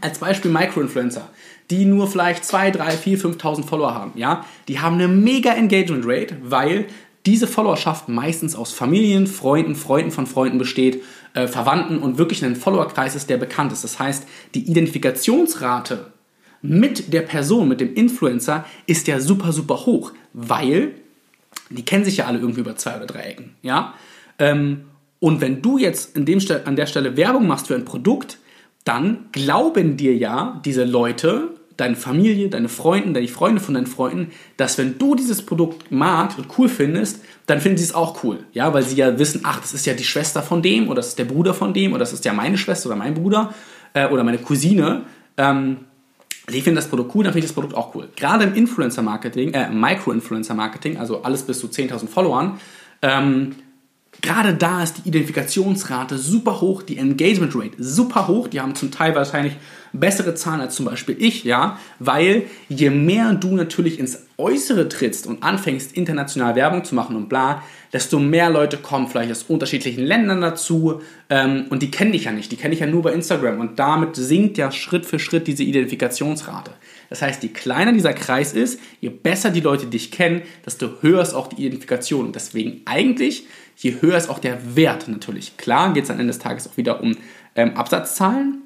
als Beispiel Microinfluencer die nur vielleicht 2, 3, 4, 5.000 Follower haben, ja, die haben eine mega Engagement Rate, weil diese Followerschaft meistens aus Familien, Freunden, Freunden von Freunden besteht, äh, Verwandten und wirklich einen Followerkreis ist, der bekannt ist. Das heißt, die Identifikationsrate mit der Person, mit dem Influencer ist ja super, super hoch, weil die kennen sich ja alle irgendwie über zwei oder drei Ecken, ja. Ähm, und wenn du jetzt in dem, an der Stelle Werbung machst für ein Produkt, dann glauben dir ja diese Leute, deine Familie, deine Freunde, deine Freunde von deinen Freunden, dass wenn du dieses Produkt magst und cool findest, dann finden sie es auch cool. Ja, weil sie ja wissen, ach, das ist ja die Schwester von dem oder das ist der Bruder von dem oder das ist ja meine Schwester oder mein Bruder äh, oder meine Cousine. Ähm, die finden das Produkt cool, dann finde ich das Produkt auch cool. Gerade im Influencer-Marketing, äh, Micro-Influencer-Marketing, also alles bis zu 10.000 Followern, ähm, Gerade da ist die Identifikationsrate super hoch, die Engagement Rate super hoch. Die haben zum Teil wahrscheinlich bessere Zahlen als zum Beispiel ich, ja, weil je mehr du natürlich ins Äußere trittst und anfängst, international Werbung zu machen und bla, desto mehr Leute kommen vielleicht aus unterschiedlichen Ländern dazu ähm, und die kennen dich ja nicht, die kenne ich ja nur bei Instagram und damit sinkt ja Schritt für Schritt diese Identifikationsrate. Das heißt, je kleiner dieser Kreis ist, je besser die Leute dich kennen, desto höher ist auch die Identifikation. Und deswegen eigentlich je höher ist auch der Wert natürlich. Klar geht es am Ende des Tages auch wieder um ähm, Absatzzahlen,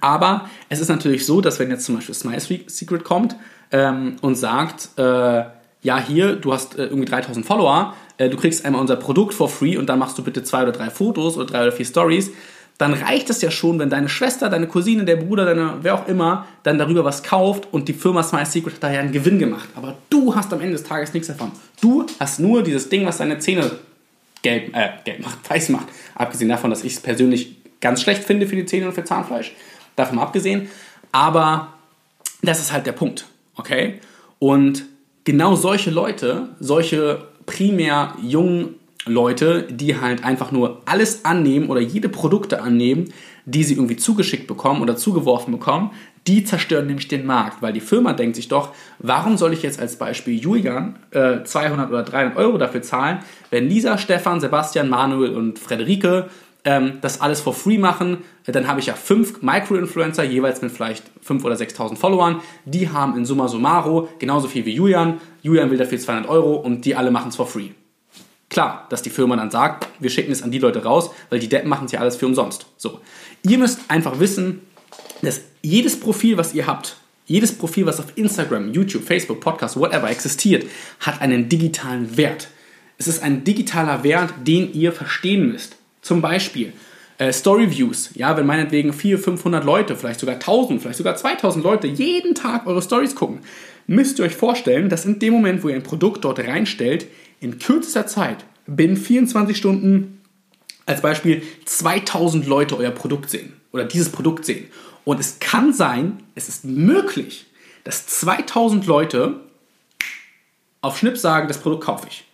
aber es ist natürlich so, dass wenn jetzt zum Beispiel Smile Secret kommt ähm, und sagt, äh, ja hier, du hast äh, irgendwie 3000 Follower, äh, du kriegst einmal unser Produkt for free und dann machst du bitte zwei oder drei Fotos oder drei oder vier Stories, dann reicht es ja schon, wenn deine Schwester, deine Cousine, der Bruder, deine, wer auch immer, dann darüber was kauft und die Firma Smile Secret hat daher einen Gewinn gemacht. Aber du hast am Ende des Tages nichts davon. Du hast nur dieses Ding, was deine Zähne gelb, äh, gelb macht, [laughs] weiß macht. Abgesehen davon, dass ich es persönlich ganz schlecht finde für die Zähne und für Zahnfleisch. Davon abgesehen. Aber das ist halt der Punkt. Okay? Und genau solche Leute, solche primär jungen Leute, die halt einfach nur alles annehmen oder jede Produkte annehmen, die sie irgendwie zugeschickt bekommen oder zugeworfen bekommen, die zerstören nämlich den Markt, weil die Firma denkt sich doch, warum soll ich jetzt als Beispiel Julian äh, 200 oder 300 Euro dafür zahlen, wenn Lisa, Stefan, Sebastian, Manuel und Frederike ähm, das alles for free machen, dann habe ich ja fünf Micro-Influencer, jeweils mit vielleicht 5.000 oder 6.000 Followern. Die haben in summa summarum genauso viel wie Julian. Julian will dafür 200 Euro und die alle machen es for free. Klar, dass die Firma dann sagt, wir schicken es an die Leute raus, weil die Deppen machen es ja alles für umsonst. So. Ihr müsst einfach wissen, dass jedes Profil, was ihr habt, jedes Profil, was auf Instagram, YouTube, Facebook, Podcast, whatever existiert, hat einen digitalen Wert. Es ist ein digitaler Wert, den ihr verstehen müsst. Zum Beispiel äh, Story Views. Ja, wenn meinetwegen 400, 500 Leute, vielleicht sogar 1000, vielleicht sogar 2000 Leute jeden Tag eure Stories gucken, müsst ihr euch vorstellen, dass in dem Moment, wo ihr ein Produkt dort reinstellt, in kürzester Zeit, binnen 24 Stunden, als Beispiel 2000 Leute euer Produkt sehen oder dieses Produkt sehen. Und es kann sein, es ist möglich, dass 2000 Leute auf Schnipp sagen, das Produkt kaufe ich.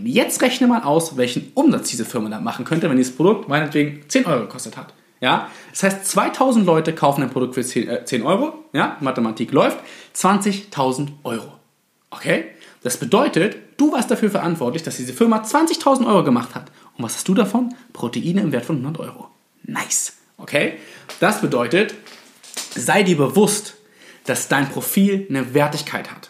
Und jetzt rechne mal aus, welchen Umsatz diese Firma da machen könnte, wenn dieses Produkt meinetwegen 10 Euro gekostet hat. Ja? Das heißt, 2000 Leute kaufen ein Produkt für 10, äh, 10 Euro. Ja? Mathematik läuft. 20.000 Euro. Okay? Das bedeutet, du warst dafür verantwortlich, dass diese Firma 20.000 Euro gemacht hat. Und was hast du davon? Proteine im Wert von 100 Euro. Nice. Okay? Das bedeutet, sei dir bewusst, dass dein Profil eine Wertigkeit hat.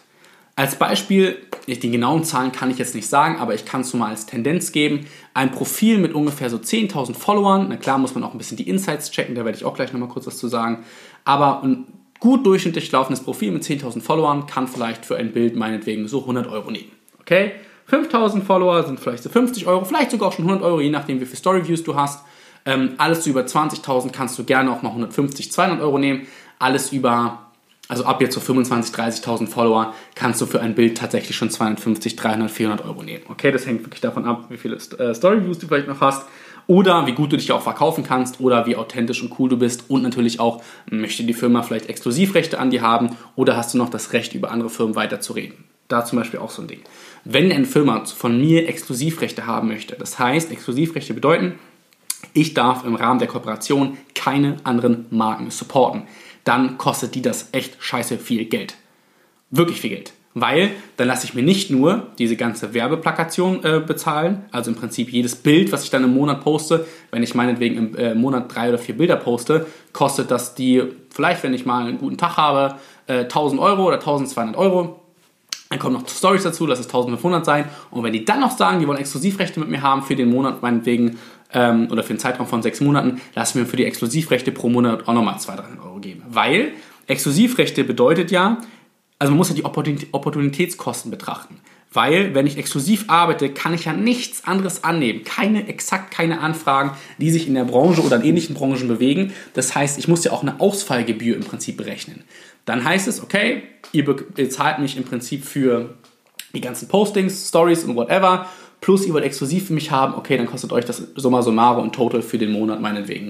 Als Beispiel, die genauen Zahlen kann ich jetzt nicht sagen, aber ich kann es so mal als Tendenz geben. Ein Profil mit ungefähr so 10.000 Followern, na klar muss man auch ein bisschen die Insights checken, da werde ich auch gleich nochmal kurz was zu sagen. Aber ein gut durchschnittlich laufendes Profil mit 10.000 Followern kann vielleicht für ein Bild meinetwegen so 100 Euro nehmen. Okay? 5.000 Follower sind vielleicht so 50 Euro, vielleicht sogar auch schon 100 Euro, je nachdem wie viele Storyviews du hast. Ähm, alles über 20.000 kannst du gerne auch mal 150, 200 Euro nehmen. Alles über also ab jetzt so 25.000, 30.000 Follower kannst du für ein Bild tatsächlich schon 250, 300, 400 Euro nehmen. Okay, das hängt wirklich davon ab, wie viele äh, Storyviews du vielleicht noch hast oder wie gut du dich auch verkaufen kannst oder wie authentisch und cool du bist und natürlich auch, möchte die Firma vielleicht Exklusivrechte an dir haben oder hast du noch das Recht, über andere Firmen weiterzureden. Da zum Beispiel auch so ein Ding. Wenn eine Firma von mir Exklusivrechte haben möchte, das heißt, Exklusivrechte bedeuten, ich darf im Rahmen der Kooperation keine anderen Marken supporten dann kostet die das echt scheiße viel Geld. Wirklich viel Geld. Weil dann lasse ich mir nicht nur diese ganze Werbeplakation äh, bezahlen, also im Prinzip jedes Bild, was ich dann im Monat poste, wenn ich meinetwegen im äh, Monat drei oder vier Bilder poste, kostet das die, vielleicht wenn ich mal einen guten Tag habe, äh, 1000 Euro oder 1200 Euro. Dann kommen noch Stories dazu, lass es 1500 sein. Und wenn die dann noch sagen, die wollen Exklusivrechte mit mir haben für den Monat, meinetwegen ähm, oder für einen Zeitraum von sechs Monaten, lassen wir für die Exklusivrechte pro Monat auch nochmal 200, 300 Euro geben. Weil Exklusivrechte bedeutet ja, also man muss ja die Opportunitätskosten betrachten. Weil, wenn ich exklusiv arbeite, kann ich ja nichts anderes annehmen. Keine, exakt keine Anfragen, die sich in der Branche oder in ähnlichen Branchen bewegen. Das heißt, ich muss ja auch eine Ausfallgebühr im Prinzip berechnen. Dann heißt es, okay, ihr bezahlt mich im Prinzip für die ganzen Postings, Stories und whatever plus ihr wollt exklusiv für mich haben, okay, dann kostet euch das summa summarum und total für den Monat meinetwegen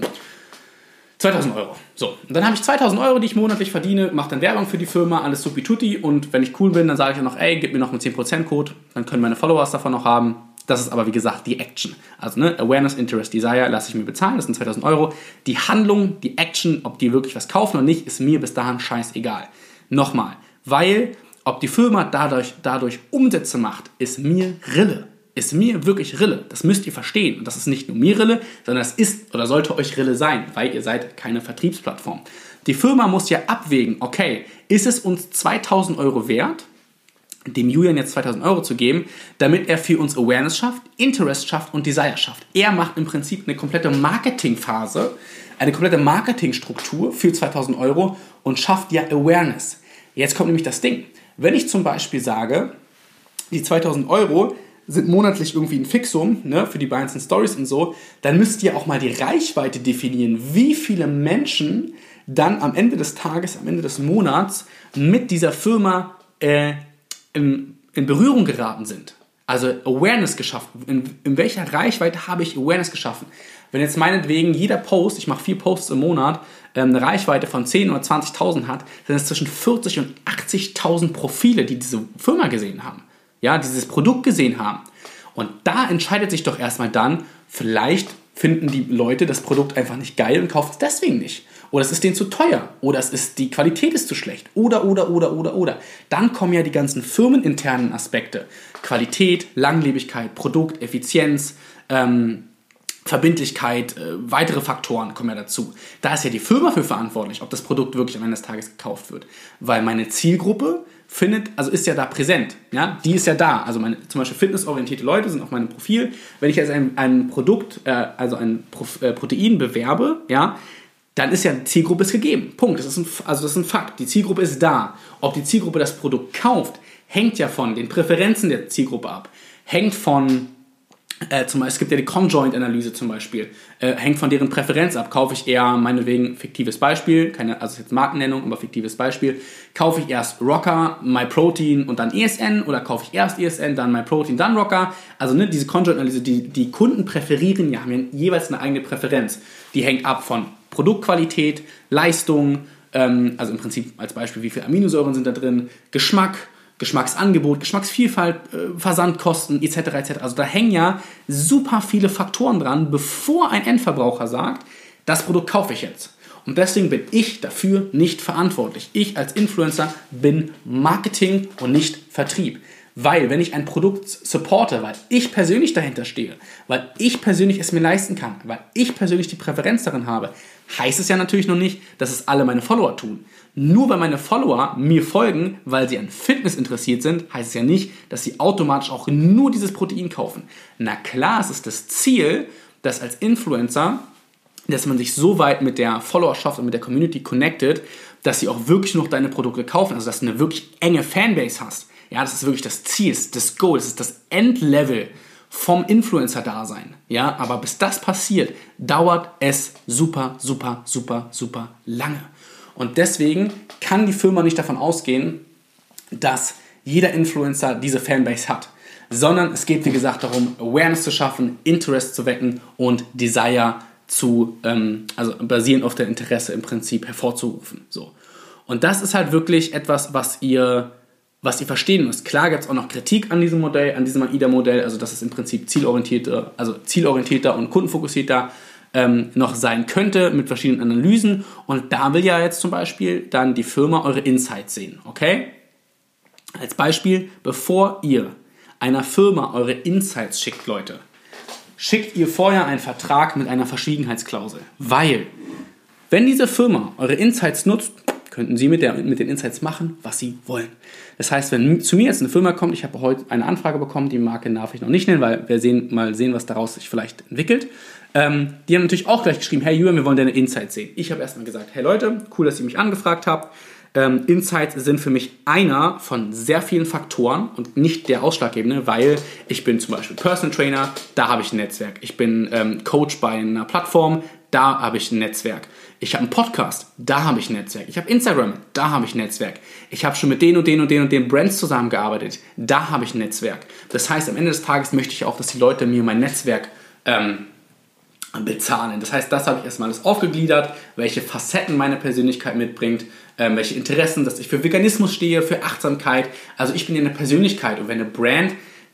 2000 Euro. So, und dann habe ich 2000 Euro, die ich monatlich verdiene, mache dann Werbung für die Firma, alles supi tutti und wenn ich cool bin, dann sage ich ja noch, ey, gib mir noch einen 10% Code, dann können meine Followers davon noch haben. Das ist aber wie gesagt die Action. Also ne, Awareness, Interest, Desire lasse ich mir bezahlen, das sind 2000 Euro. Die Handlung, die Action, ob die wirklich was kaufen oder nicht, ist mir bis dahin scheißegal. Nochmal, weil ob die Firma dadurch, dadurch Umsätze macht, ist mir Rille ist mir wirklich Rille. Das müsst ihr verstehen. Und das ist nicht nur mir Rille, sondern es ist oder sollte euch Rille sein, weil ihr seid keine Vertriebsplattform. Die Firma muss ja abwägen, okay, ist es uns 2000 Euro wert, dem Julian jetzt 2000 Euro zu geben, damit er für uns Awareness schafft, Interest schafft und Desire schafft. Er macht im Prinzip eine komplette Marketingphase, eine komplette Marketingstruktur für 2000 Euro und schafft ja Awareness. Jetzt kommt nämlich das Ding. Wenn ich zum Beispiel sage, die 2000 Euro sind monatlich irgendwie ein Fixum ne, für die Binance Stories und so, dann müsst ihr auch mal die Reichweite definieren, wie viele Menschen dann am Ende des Tages, am Ende des Monats mit dieser Firma äh, in, in Berührung geraten sind. Also Awareness geschaffen. In, in welcher Reichweite habe ich Awareness geschaffen? Wenn jetzt meinetwegen jeder Post, ich mache vier Posts im Monat, ähm, eine Reichweite von 10.000 oder 20.000 hat, sind es zwischen 40.000 und 80.000 Profile, die diese Firma gesehen haben. Ja, dieses Produkt gesehen haben. Und da entscheidet sich doch erstmal dann, vielleicht finden die Leute das Produkt einfach nicht geil und kaufen es deswegen nicht. Oder es ist denen zu teuer. Oder es ist, die Qualität ist zu schlecht. Oder, oder, oder, oder, oder. Dann kommen ja die ganzen firmeninternen Aspekte. Qualität, Langlebigkeit, Produkt, Effizienz, ähm, Verbindlichkeit, äh, weitere Faktoren kommen ja dazu. Da ist ja die Firma für verantwortlich, ob das Produkt wirklich am Ende des Tages gekauft wird. Weil meine Zielgruppe findet, also ist ja da präsent. Ja? Die ist ja da. Also meine, zum Beispiel fitnessorientierte Leute sind auf meinem Profil. Wenn ich jetzt ein, ein Produkt, äh, also ein Pro, äh, Protein bewerbe, ja, dann ist ja die Zielgruppe ist gegeben. Punkt. Das ist ein, also das ist ein Fakt. Die Zielgruppe ist da. Ob die Zielgruppe das Produkt kauft, hängt ja von den Präferenzen der Zielgruppe ab. Hängt von äh, zum Beispiel, es gibt ja die Conjoint-Analyse zum Beispiel, äh, hängt von deren Präferenz ab. Kaufe ich eher, meinetwegen, fiktives Beispiel, keine, also jetzt Markennennung, aber fiktives Beispiel, kaufe ich erst Rocker, MyProtein und dann ESN oder kaufe ich erst ESN, dann MyProtein, dann Rocker. Also ne, diese Conjoint-Analyse, die, die Kunden präferieren ja, haben ja jeweils eine eigene Präferenz. Die hängt ab von Produktqualität, Leistung, ähm, also im Prinzip als Beispiel, wie viele Aminosäuren sind da drin, Geschmack, Geschmacksangebot, Geschmacksvielfalt, äh, Versandkosten etc. etc. Also da hängen ja super viele Faktoren dran, bevor ein Endverbraucher sagt, das Produkt kaufe ich jetzt. Und deswegen bin ich dafür nicht verantwortlich. Ich als Influencer bin Marketing und nicht Vertrieb. Weil, wenn ich ein Produkt supporte, weil ich persönlich dahinter stehe, weil ich persönlich es mir leisten kann, weil ich persönlich die Präferenz darin habe, heißt es ja natürlich noch nicht, dass es alle meine Follower tun. Nur weil meine Follower mir folgen, weil sie an Fitness interessiert sind, heißt es ja nicht, dass sie automatisch auch nur dieses Protein kaufen. Na klar, es ist das Ziel, dass als Influencer, dass man sich so weit mit der Followerschaft und mit der Community connected, dass sie auch wirklich noch deine Produkte kaufen, also dass du eine wirklich enge Fanbase hast. Ja, das ist wirklich das Ziel, das ist das Goal, das ist das Endlevel vom Influencer-Dasein. Ja, aber bis das passiert, dauert es super, super, super, super lange. Und deswegen kann die Firma nicht davon ausgehen, dass jeder Influencer diese Fanbase hat, sondern es geht, wie gesagt, darum, Awareness zu schaffen, Interest zu wecken und Desire zu, ähm, also basierend auf der Interesse im Prinzip hervorzurufen. So. Und das ist halt wirklich etwas, was ihr, was ihr verstehen müsst. Klar gibt es auch noch Kritik an diesem Modell, an diesem AIDA-Modell, also dass es im Prinzip zielorientierter, also zielorientierter und kundenfokussierter ähm, noch sein könnte mit verschiedenen Analysen. Und da will ja jetzt zum Beispiel dann die Firma eure Insights sehen. Okay? Als Beispiel, bevor ihr einer Firma eure Insights schickt, Leute, schickt ihr vorher einen Vertrag mit einer Verschwiegenheitsklausel. Weil, wenn diese Firma eure Insights nutzt, könnten Sie mit, der, mit den Insights machen, was Sie wollen. Das heißt, wenn zu mir jetzt eine Firma kommt, ich habe heute eine Anfrage bekommen, die Marke darf ich noch nicht nennen, weil wir sehen, mal sehen, was daraus sich vielleicht entwickelt. Ähm, die haben natürlich auch gleich geschrieben, hey Julian, wir wollen deine Insights sehen. Ich habe erstmal gesagt, hey Leute, cool, dass ihr mich angefragt habt. Ähm, Insights sind für mich einer von sehr vielen Faktoren und nicht der ausschlaggebende, weil ich bin zum Beispiel Personal Trainer, da habe ich ein Netzwerk. Ich bin ähm, Coach bei einer Plattform, da habe ich ein Netzwerk. Ich habe einen Podcast, da habe ich ein Netzwerk. Ich habe Instagram, da habe ich ein Netzwerk. Ich habe schon mit den und den und den und den Brands zusammengearbeitet, da habe ich ein Netzwerk. Das heißt, am Ende des Tages möchte ich auch, dass die Leute mir mein Netzwerk ähm, bezahlen. Das heißt, das habe ich erstmal alles aufgegliedert, welche Facetten meine Persönlichkeit mitbringt, ähm, welche Interessen, dass ich für Veganismus stehe, für Achtsamkeit. Also ich bin ja eine Persönlichkeit und wenn eine Brand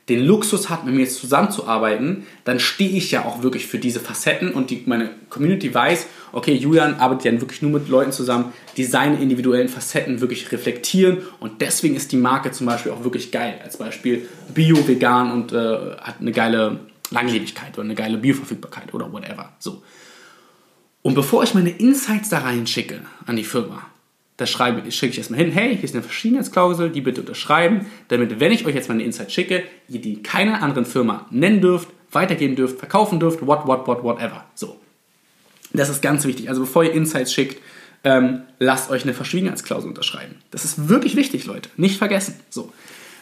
den Luxus hat, mit mir jetzt zusammenzuarbeiten, dann stehe ich ja auch wirklich für diese Facetten und die, meine Community weiß, okay, Julian arbeitet ja wirklich nur mit Leuten zusammen, die seine individuellen Facetten wirklich reflektieren und deswegen ist die Marke zum Beispiel auch wirklich geil. Als Beispiel Bio, Vegan und äh, hat eine geile Langlebigkeit oder eine geile Bioverfügbarkeit oder whatever. So. Und bevor ich meine Insights da reinschicke an die Firma, da schreibe, schicke ich erstmal hin, hey, hier ist eine Verschiedenheitsklausel, die bitte unterschreiben, damit, wenn ich euch jetzt meine Insights schicke, ihr die keiner anderen Firma nennen dürft, weitergeben dürft, verkaufen dürft, what, what, what, whatever. So. Das ist ganz wichtig. Also bevor ihr Insights schickt, ähm, lasst euch eine Verschwiegenheitsklausel unterschreiben. Das ist wirklich wichtig, Leute. Nicht vergessen. So.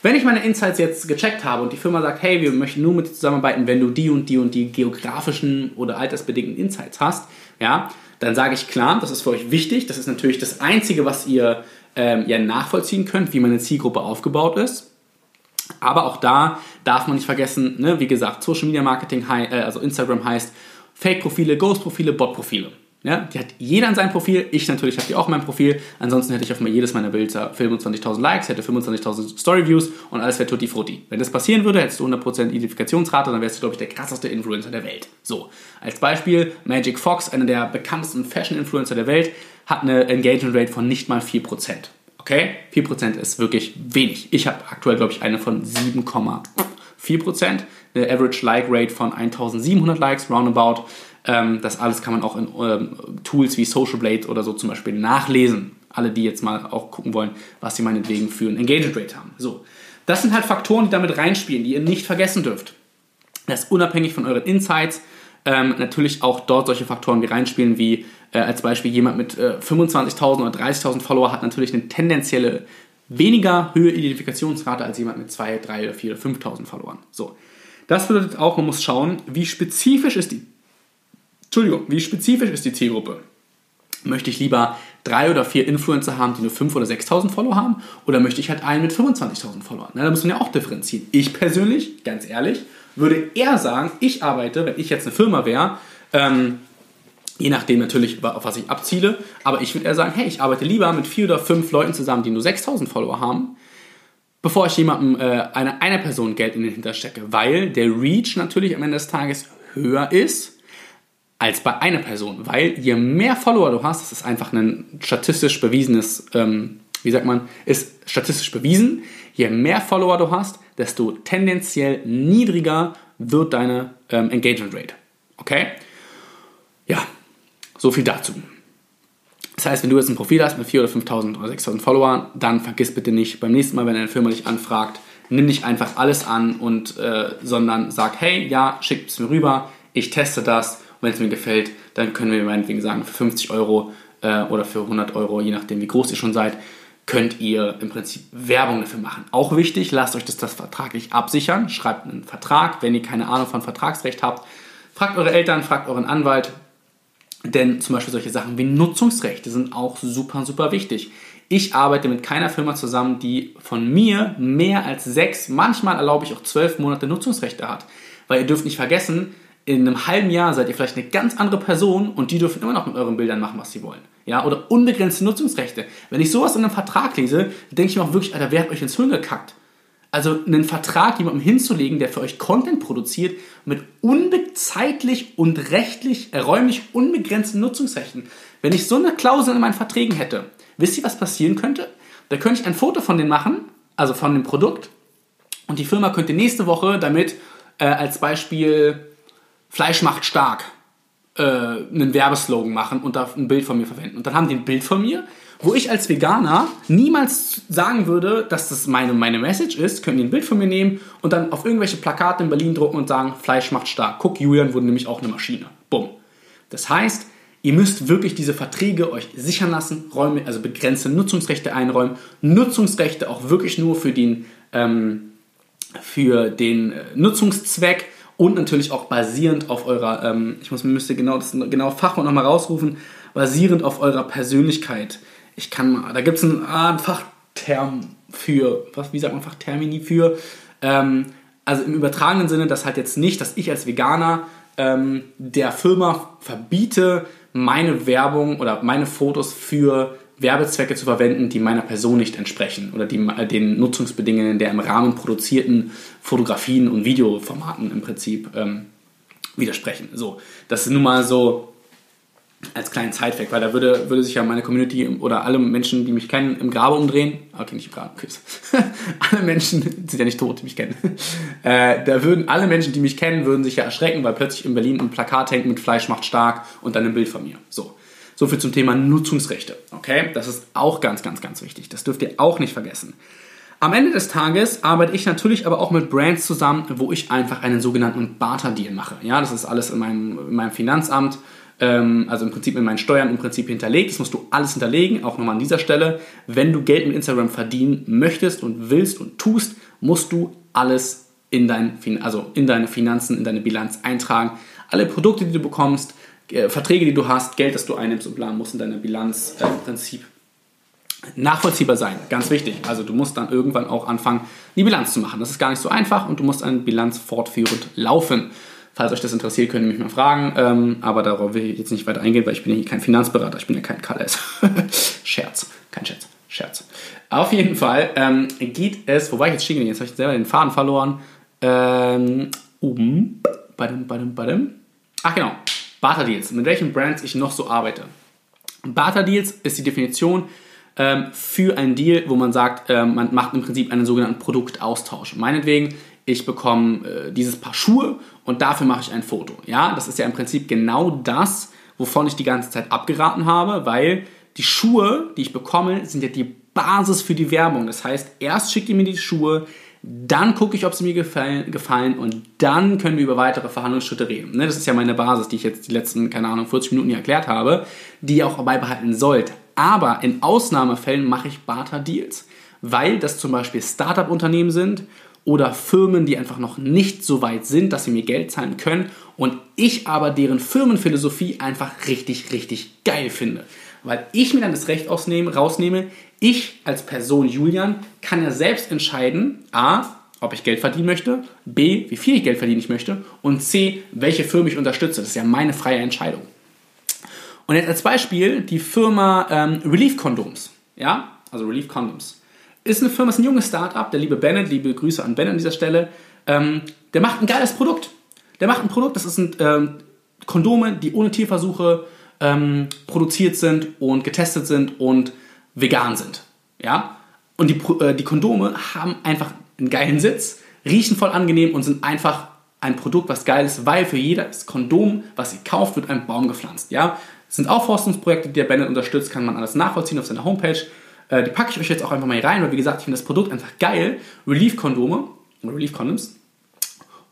Wenn ich meine Insights jetzt gecheckt habe und die Firma sagt, hey, wir möchten nur mit dir zusammenarbeiten, wenn du die und die und die geografischen oder altersbedingten Insights hast, ja, dann sage ich klar, das ist für euch wichtig. Das ist natürlich das Einzige, was ihr ähm, ja nachvollziehen könnt, wie meine Zielgruppe aufgebaut ist. Aber auch da darf man nicht vergessen, ne, wie gesagt, Social Media Marketing, äh, also Instagram heißt Fake-Profile, Ghost-Profile, Bot-Profile. Ja, die hat jeder an seinem Profil. Ich natürlich habe die auch in meinem Profil. Ansonsten hätte ich auf jedes meiner Bilder 25.000 Likes, hätte 25.000 Story-Views und alles wäre tutti frutti. Wenn das passieren würde, hättest du 100% Identifikationsrate, dann wärst du, glaube ich, der krasseste Influencer der Welt. So, als Beispiel, Magic Fox, einer der bekanntesten Fashion-Influencer der Welt, hat eine Engagement Rate von nicht mal 4%. Okay? 4% ist wirklich wenig. Ich habe aktuell, glaube ich, eine von 7,4%. Eine Average Like Rate von 1700 Likes, roundabout. Ähm, das alles kann man auch in ähm, Tools wie Social Blade oder so zum Beispiel nachlesen. Alle, die jetzt mal auch gucken wollen, was sie meinetwegen für ein Engagement Rate haben. So. Das sind halt Faktoren, die damit reinspielen, die ihr nicht vergessen dürft. Das ist unabhängig von euren Insights. Ähm, natürlich auch dort solche Faktoren wie reinspielen, wie äh, als Beispiel jemand mit äh, 25.000 oder 30.000 Follower hat natürlich eine tendenzielle weniger höhere Identifikationsrate als jemand mit 2, 3 oder 4 oder 5.000 Followern. So. Das bedeutet auch, man muss schauen, wie spezifisch ist die Entschuldigung, wie spezifisch ist die Zielgruppe? Möchte ich lieber drei oder vier Influencer haben, die nur 5.000 oder 6.000 Follower haben? Oder möchte ich halt einen mit 25.000 Followern? Na, da muss man ja auch differenzieren. Ich persönlich, ganz ehrlich, würde eher sagen, ich arbeite, wenn ich jetzt eine Firma wäre, ähm, je nachdem natürlich, auf was ich abziele, aber ich würde eher sagen, hey, ich arbeite lieber mit vier oder fünf Leuten zusammen, die nur 6.000 Follower haben, bevor ich jemandem, äh, einer, einer Person Geld in den Hinter stecke, weil der Reach natürlich am Ende des Tages höher ist als bei einer Person, weil je mehr Follower du hast, das ist einfach ein statistisch bewiesenes, ähm, wie sagt man, ist statistisch bewiesen, je mehr Follower du hast, desto tendenziell niedriger wird deine ähm, Engagement Rate. Okay? Ja, so viel dazu. Das heißt, wenn du jetzt ein Profil hast mit 4.000 oder 5.000 oder 6.000 Followern, dann vergiss bitte nicht, beim nächsten Mal, wenn eine Firma dich anfragt, nimm nicht einfach alles an und, äh, sondern sag, hey, ja, schick es mir rüber, ich teste das wenn es mir gefällt, dann können wir meinetwegen sagen, für 50 Euro äh, oder für 100 Euro, je nachdem wie groß ihr schon seid, könnt ihr im Prinzip Werbung dafür machen. Auch wichtig, lasst euch das, das vertraglich absichern. Schreibt einen Vertrag, wenn ihr keine Ahnung von Vertragsrecht habt. Fragt eure Eltern, fragt euren Anwalt. Denn zum Beispiel solche Sachen wie Nutzungsrechte sind auch super, super wichtig. Ich arbeite mit keiner Firma zusammen, die von mir mehr als sechs, manchmal erlaube ich auch zwölf Monate Nutzungsrechte hat. Weil ihr dürft nicht vergessen, in einem halben Jahr seid ihr vielleicht eine ganz andere Person und die dürfen immer noch mit euren Bildern machen, was sie wollen. Ja, oder unbegrenzte Nutzungsrechte. Wenn ich sowas in einem Vertrag lese, denke ich mir auch wirklich, Alter, wer hat euch ins Hirn gekackt? Also einen Vertrag jemandem hinzulegen, der für euch Content produziert, mit zeitlich und rechtlich, äh, räumlich unbegrenzten Nutzungsrechten. Wenn ich so eine Klausel in meinen Verträgen hätte, wisst ihr, was passieren könnte? Da könnte ich ein Foto von denen machen, also von dem Produkt, und die Firma könnte nächste Woche damit äh, als Beispiel Fleisch macht stark äh, einen Werbeslogan machen und da ein Bild von mir verwenden. Und dann haben die ein Bild von mir, wo ich als Veganer niemals sagen würde, dass das meine, meine Message ist, können die ein Bild von mir nehmen und dann auf irgendwelche Plakate in Berlin drucken und sagen, Fleisch macht stark. Guck, Julian wurde nämlich auch eine Maschine. Bumm. Das heißt, ihr müsst wirklich diese Verträge euch sichern lassen, Räume, also begrenzte Nutzungsrechte einräumen, Nutzungsrechte auch wirklich nur für den, ähm, für den äh, Nutzungszweck und natürlich auch basierend auf eurer, ähm, ich muss, müsste genau das genau Fachwort nochmal rausrufen, basierend auf eurer Persönlichkeit. Ich kann mal, da gibt es einen, ah, einen Fachterm für, was, wie sagt man Fachtermini für, ähm, also im übertragenen Sinne, das halt jetzt nicht, dass ich als Veganer ähm, der Firma verbiete, meine Werbung oder meine Fotos für Werbezwecke zu verwenden, die meiner Person nicht entsprechen oder die äh, den Nutzungsbedingungen der im Rahmen produzierten Fotografien und Videoformaten im Prinzip ähm, widersprechen. So, das ist nun mal so als kleinen Zeitfact, weil da würde, würde sich ja meine Community oder alle Menschen, die mich kennen, im Grabe umdrehen. Okay, nicht im Grabe, okay. [laughs] alle Menschen [laughs] sind ja nicht tot, die mich kennen. Äh, da würden alle Menschen, die mich kennen, würden sich ja erschrecken, weil plötzlich in Berlin ein Plakat hängt mit Fleisch macht stark und dann ein Bild von mir. So. So viel zum Thema Nutzungsrechte. Okay, das ist auch ganz, ganz, ganz wichtig. Das dürft ihr auch nicht vergessen. Am Ende des Tages arbeite ich natürlich aber auch mit Brands zusammen, wo ich einfach einen sogenannten Barter-Deal mache. Ja, das ist alles in meinem, in meinem Finanzamt, ähm, also im Prinzip in meinen Steuern im Prinzip hinterlegt. Das musst du alles hinterlegen, auch nochmal an dieser Stelle. Wenn du Geld mit Instagram verdienen möchtest und willst und tust, musst du alles in, dein, also in deine Finanzen, in deine Bilanz eintragen. Alle Produkte, die du bekommst, äh, Verträge, die du hast, Geld, das du einnimmst und planen musst in deiner Bilanz äh, im Prinzip nachvollziehbar sein. Ganz wichtig. Also du musst dann irgendwann auch anfangen, die Bilanz zu machen. Das ist gar nicht so einfach und du musst eine Bilanz fortführend laufen. Falls euch das interessiert, könnt ihr mich mal fragen. Ähm, aber darauf will ich jetzt nicht weiter eingehen, weil ich bin ja kein Finanzberater, ich bin ja kein KLS. [laughs] Scherz, kein Scherz, Scherz. Auf jeden Fall ähm, geht es, wo war ich jetzt stehen? Jetzt habe ich selber den Faden verloren. Ähm, um, dem, bei dem. Ach genau, Barter Deals. Mit welchen Brands ich noch so arbeite. Barter Deals ist die Definition ähm, für einen Deal, wo man sagt, äh, man macht im Prinzip einen sogenannten Produktaustausch. Meinetwegen, ich bekomme äh, dieses Paar Schuhe und dafür mache ich ein Foto. Ja, das ist ja im Prinzip genau das, wovon ich die ganze Zeit abgeraten habe, weil die Schuhe, die ich bekomme, sind ja die Basis für die Werbung. Das heißt, erst schickt ihr mir die Schuhe, dann gucke ich, ob sie mir gefallen, und dann können wir über weitere Verhandlungsschritte reden. Ne, das ist ja meine Basis, die ich jetzt die letzten, keine Ahnung, 40 Minuten hier erklärt habe, die ihr auch beibehalten sollt. Aber in Ausnahmefällen mache ich Barter-Deals, weil das zum Beispiel Startup-Unternehmen sind oder Firmen, die einfach noch nicht so weit sind, dass sie mir Geld zahlen können und ich aber deren Firmenphilosophie einfach richtig, richtig geil finde. Weil ich mir dann das Recht ausnehme, rausnehme, ich als Person Julian kann ja selbst entscheiden, a, ob ich Geld verdienen möchte, b, wie viel ich Geld verdienen ich möchte und c, welche Firma ich unterstütze. Das ist ja meine freie Entscheidung. Und jetzt als Beispiel die Firma ähm, Relief Condoms. Ja, also Relief Condoms. Ist eine Firma, ist ein junges Startup. Der liebe Bennett, liebe Grüße an Bennett an dieser Stelle. Ähm, der macht ein geiles Produkt. Der macht ein Produkt, das sind ähm, Kondome, die ohne Tierversuche ähm, produziert sind und getestet sind und vegan sind. Ja? Und die, äh, die Kondome haben einfach einen geilen Sitz, riechen voll angenehm und sind einfach ein Produkt, was geil ist, weil für jedes Kondom, was ihr kauft, wird ein Baum gepflanzt. Ja? Das sind Aufforstungsprojekte, die der Bennett unterstützt, kann man alles nachvollziehen auf seiner Homepage. Äh, die packe ich euch jetzt auch einfach mal hier rein, weil wie gesagt, ich finde das Produkt einfach geil. Relief-Kondome, Relief-Condoms.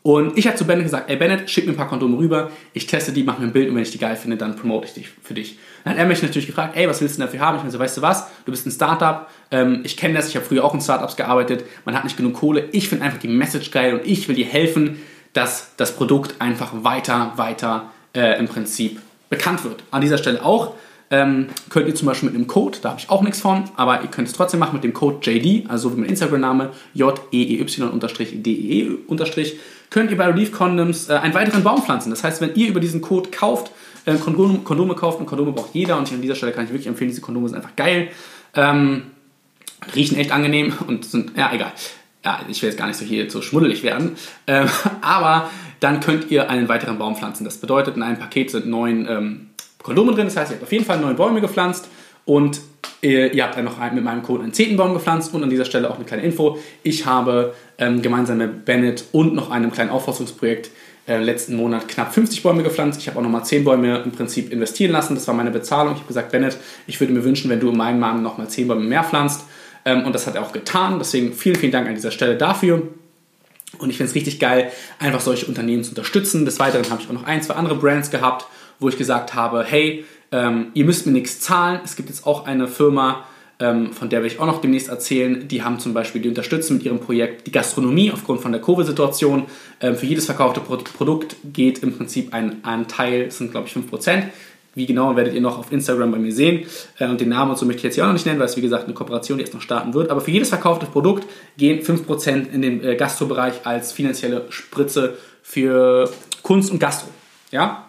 Und ich habe zu Bennett gesagt, ey Bennett, schick mir ein paar Kondome rüber, ich teste die, mache mir ein Bild und wenn ich die geil finde, dann promote ich die für dich. Dann hat er mich natürlich gefragt, ey, was willst du denn dafür haben? Ich meine so, weißt du was, du bist ein Startup, ähm, ich kenne das, ich habe früher auch in Startups gearbeitet, man hat nicht genug Kohle, ich finde einfach die Message geil und ich will dir helfen, dass das Produkt einfach weiter, weiter äh, im Prinzip bekannt wird. An dieser Stelle auch ähm, könnt ihr zum Beispiel mit einem Code, da habe ich auch nichts von, aber ihr könnt es trotzdem machen mit dem Code JD, also wie mein Instagram-Name, J-E-E-Y-D-E- könnt ihr bei Relief Condoms äh, einen weiteren Baum pflanzen. Das heißt, wenn ihr über diesen Code kauft, äh, Kondome, Kondome kauft, und Kondome braucht jeder und an dieser Stelle kann ich wirklich empfehlen, diese Kondome sind einfach geil. Ähm, riechen echt angenehm und sind, ja, egal. Ja, ich will jetzt gar nicht so hier so schmuddelig werden, ähm, [laughs] aber dann könnt ihr einen weiteren Baum pflanzen. Das bedeutet, in einem Paket sind neun ähm, Kondome drin, das heißt, ihr habt auf jeden Fall neun Bäume gepflanzt und ihr, ihr habt noch mit meinem Code einen zehnten Baum gepflanzt und an dieser Stelle auch eine kleine Info. Ich habe ähm, gemeinsam mit Bennett und noch einem kleinen Aufforstungsprojekt äh, letzten Monat knapp 50 Bäume gepflanzt. Ich habe auch nochmal 10 Bäume im Prinzip investieren lassen. Das war meine Bezahlung. Ich habe gesagt, Bennett, ich würde mir wünschen, wenn du in meinem Namen nochmal 10 Bäume mehr pflanzt. Ähm, und das hat er auch getan. Deswegen vielen, vielen Dank an dieser Stelle dafür. Und ich finde es richtig geil, einfach solche Unternehmen zu unterstützen. Des Weiteren habe ich auch noch ein, zwei andere Brands gehabt, wo ich gesagt habe, hey, ähm, ihr müsst mir nichts zahlen. Es gibt jetzt auch eine Firma, ähm, von der will ich auch noch demnächst erzählen. Die haben zum Beispiel, die unterstützen mit ihrem Projekt die Gastronomie aufgrund von der Covid-Situation. Ähm, für jedes verkaufte Pro Produkt geht im Prinzip ein Anteil, das sind glaube ich 5%, wie genau werdet ihr noch auf Instagram bei mir sehen. Äh, und den Namen und so möchte ich jetzt hier auch noch nicht nennen, weil es wie gesagt eine Kooperation, die erst noch starten wird. Aber für jedes verkaufte Produkt gehen 5% in den äh, Gastrobereich als finanzielle Spritze für Kunst und Gastro. Ja?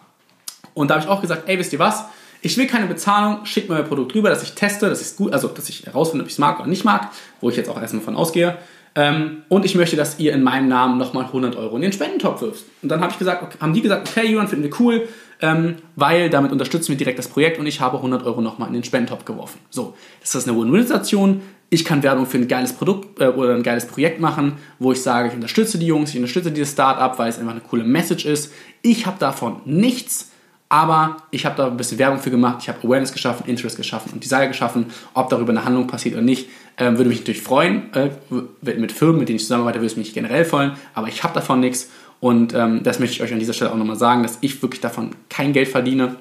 Und da habe ich auch gesagt, ey, wisst ihr was? Ich will keine Bezahlung, schickt mir euer Produkt rüber, dass ich teste, dass ich gut, also dass ich herausfinde, ob ich es mag oder nicht mag, wo ich jetzt auch erstmal von ausgehe. Ähm, und ich möchte, dass ihr in meinem Namen nochmal 100 Euro in den Spendentopf wirft. Und dann habe ich gesagt, okay, haben die gesagt, okay, Julian, finden wir cool, ähm, weil damit unterstützen wir direkt das Projekt und ich habe 100 Euro nochmal in den Spendentopf geworfen. So, das ist eine Win-Win-Situation. Ich kann Werbung für ein geiles Produkt äh, oder ein geiles Projekt machen, wo ich sage, ich unterstütze die Jungs, ich unterstütze dieses Startup, weil es einfach eine coole Message ist. Ich habe davon nichts, aber ich habe da ein bisschen Werbung für gemacht, ich habe Awareness geschaffen, Interest geschaffen und Desire geschaffen. Ob darüber eine Handlung passiert oder nicht, äh, würde mich natürlich freuen. Äh, mit Firmen, mit denen ich zusammenarbeite, würde es mich generell freuen, aber ich habe davon nichts und ähm, das möchte ich euch an dieser Stelle auch nochmal sagen, dass ich wirklich davon kein Geld verdiene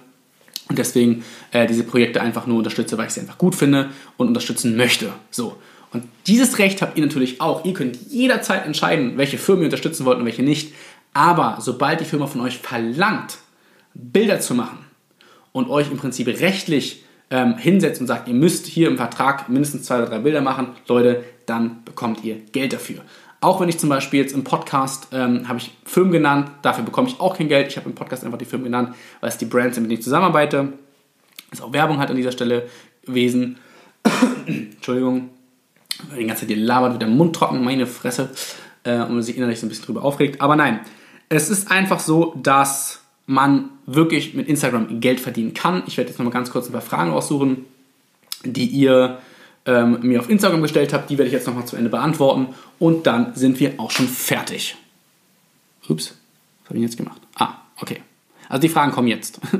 und deswegen äh, diese Projekte einfach nur unterstütze, weil ich sie einfach gut finde und unterstützen möchte. So. Und dieses Recht habt ihr natürlich auch. Ihr könnt jederzeit entscheiden, welche Firmen ihr unterstützen wollt und welche nicht. Aber sobald die Firma von euch verlangt, Bilder zu machen und euch im Prinzip rechtlich ähm, hinsetzt und sagt, ihr müsst hier im Vertrag mindestens zwei oder drei Bilder machen, Leute, dann bekommt ihr Geld dafür. Auch wenn ich zum Beispiel jetzt im Podcast ähm, habe ich Firmen genannt, dafür bekomme ich auch kein Geld. Ich habe im Podcast einfach die Firmen genannt, weil es die Brands sind, mit denen ich zusammenarbeite. Ist auch Werbung halt an dieser Stelle gewesen. [coughs] Entschuldigung, weil die ganze Zeit die labert, wird der Mund trocken, meine Fresse, äh, und man sich innerlich so ein bisschen drüber aufregt. Aber nein, es ist einfach so, dass man wirklich mit Instagram Geld verdienen kann. Ich werde jetzt nochmal ganz kurz ein paar Fragen raussuchen, die ihr ähm, mir auf Instagram gestellt habt. Die werde ich jetzt nochmal zu Ende beantworten. Und dann sind wir auch schon fertig. Ups, was habe ich jetzt gemacht? Ah, okay. Also die Fragen kommen jetzt. [laughs]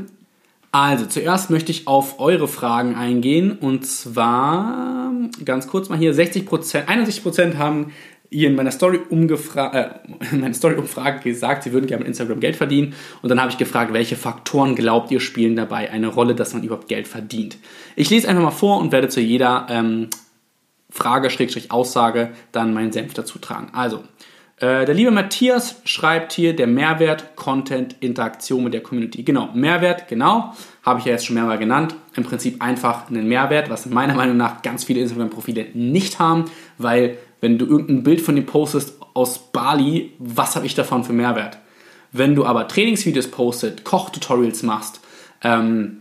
Also, zuerst möchte ich auf eure Fragen eingehen. Und zwar, ganz kurz mal hier, 60%, 61% haben ihr in meiner Story, äh, [laughs] in meiner Story Umfrage gesagt, sie würden gerne mit Instagram Geld verdienen. Und dann habe ich gefragt, welche Faktoren glaubt ihr spielen dabei eine Rolle, dass man überhaupt Geld verdient. Ich lese einfach mal vor und werde zu jeder ähm, Frage, Schrägstrich Aussage dann meinen Senf dazu tragen. Also, äh, der liebe Matthias schreibt hier, der Mehrwert, Content, Interaktion mit der Community. Genau, Mehrwert, genau, habe ich ja jetzt schon mehrmals genannt. Im Prinzip einfach einen Mehrwert, was meiner Meinung nach ganz viele Instagram-Profile nicht haben, weil wenn du irgendein Bild von dir postest aus Bali, was habe ich davon für Mehrwert? Wenn du aber Trainingsvideos postet, Kochtutorials machst, ähm,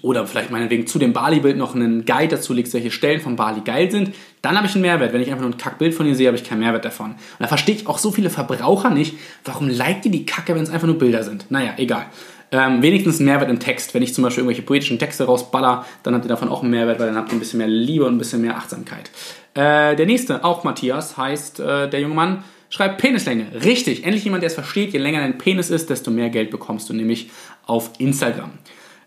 oder vielleicht meinetwegen zu dem Bali-Bild noch einen Guide dazu legst, welche Stellen von Bali geil sind, dann habe ich einen Mehrwert. Wenn ich einfach nur ein Kackbild von dir sehe, habe ich keinen Mehrwert davon. Und da verstehe ich auch so viele Verbraucher nicht, warum liked ihr die Kacke, wenn es einfach nur Bilder sind. Naja, egal. Ähm, wenigstens einen Mehrwert im Text. Wenn ich zum Beispiel irgendwelche poetischen Texte rausballer, dann habt ihr davon auch einen Mehrwert, weil dann habt ihr ein bisschen mehr Liebe und ein bisschen mehr Achtsamkeit. Äh, der nächste, auch Matthias, heißt äh, der junge Mann, schreibt Penislänge. Richtig, endlich jemand, der es versteht. Je länger dein Penis ist, desto mehr Geld bekommst du nämlich auf Instagram.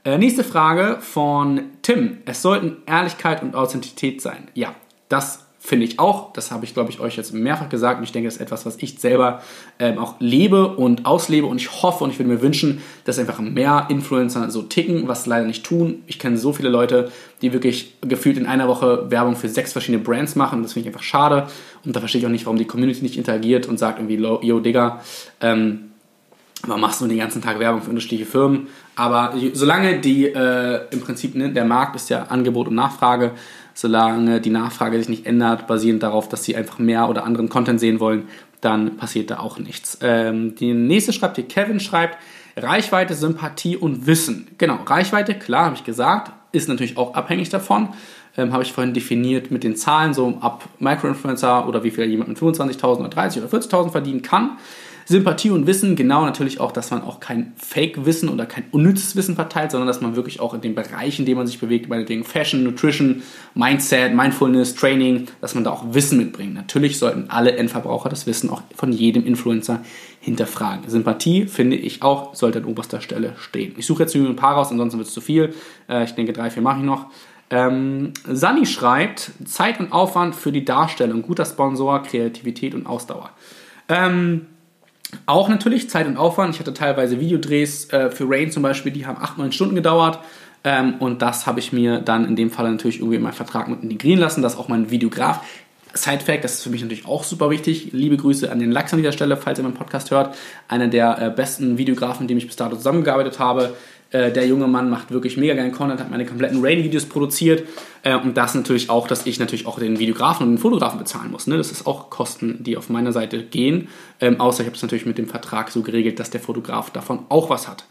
Äh, nächste Frage von Tim. Es sollten Ehrlichkeit und Authentizität sein. Ja, das finde ich auch. Das habe ich, glaube ich, euch jetzt mehrfach gesagt und ich denke, das ist etwas, was ich selber ähm, auch lebe und auslebe und ich hoffe und ich würde mir wünschen, dass einfach mehr Influencer so ticken, was leider nicht tun. Ich kenne so viele Leute, die wirklich gefühlt in einer Woche Werbung für sechs verschiedene Brands machen und das finde ich einfach schade und da verstehe ich auch nicht, warum die Community nicht interagiert und sagt irgendwie, yo Digga, ähm, warum machst du den ganzen Tag Werbung für unterschiedliche Firmen? Aber solange die äh, im Prinzip, ne, der Markt ist ja Angebot und Nachfrage, solange die Nachfrage sich nicht ändert, basierend darauf, dass sie einfach mehr oder anderen Content sehen wollen, dann passiert da auch nichts. Ähm, die nächste schreibt hier, Kevin schreibt, Reichweite, Sympathie und Wissen. Genau, Reichweite, klar, habe ich gesagt, ist natürlich auch abhängig davon. Ähm, habe ich vorhin definiert mit den Zahlen, so ab Microinfluencer oder wie viel jemand mit 25.000 oder 30.000 oder 40.000 verdienen kann. Sympathie und Wissen, genau natürlich auch, dass man auch kein Fake-Wissen oder kein unnützes Wissen verteilt, sondern dass man wirklich auch in den Bereichen, in denen man sich bewegt, meinetwegen Fashion, Nutrition, Mindset, Mindfulness, Training, dass man da auch Wissen mitbringt. Natürlich sollten alle Endverbraucher das Wissen auch von jedem Influencer hinterfragen. Sympathie, finde ich auch, sollte an oberster Stelle stehen. Ich suche jetzt ein paar raus, ansonsten wird es zu viel. Äh, ich denke, drei, vier mache ich noch. Ähm, Sani schreibt, Zeit und Aufwand für die Darstellung, guter Sponsor, Kreativität und Ausdauer. Ähm, auch natürlich Zeit und Aufwand. Ich hatte teilweise Videodrehs äh, für Rain zum Beispiel, die haben 8, 9 Stunden gedauert. Ähm, und das habe ich mir dann in dem Fall natürlich irgendwie in meinen Vertrag mit integrieren lassen, dass auch mein Videograf Side-Fact, das ist für mich natürlich auch super wichtig. Liebe Grüße an den Lachs an dieser Stelle, falls ihr meinen Podcast hört. Einer der äh, besten Videografen, mit dem ich bis dato zusammengearbeitet habe. Äh, der junge Mann macht wirklich mega geilen Content, hat meine kompletten Rain-Videos produziert. Äh, und das natürlich auch, dass ich natürlich auch den Videografen und den Fotografen bezahlen muss. Ne? Das ist auch Kosten, die auf meiner Seite gehen. Ähm, außer ich habe es natürlich mit dem Vertrag so geregelt, dass der Fotograf davon auch was hat.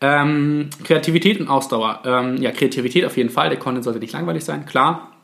Ähm, Kreativität und Ausdauer. Ähm, ja, Kreativität auf jeden Fall. Der Content sollte nicht langweilig sein, klar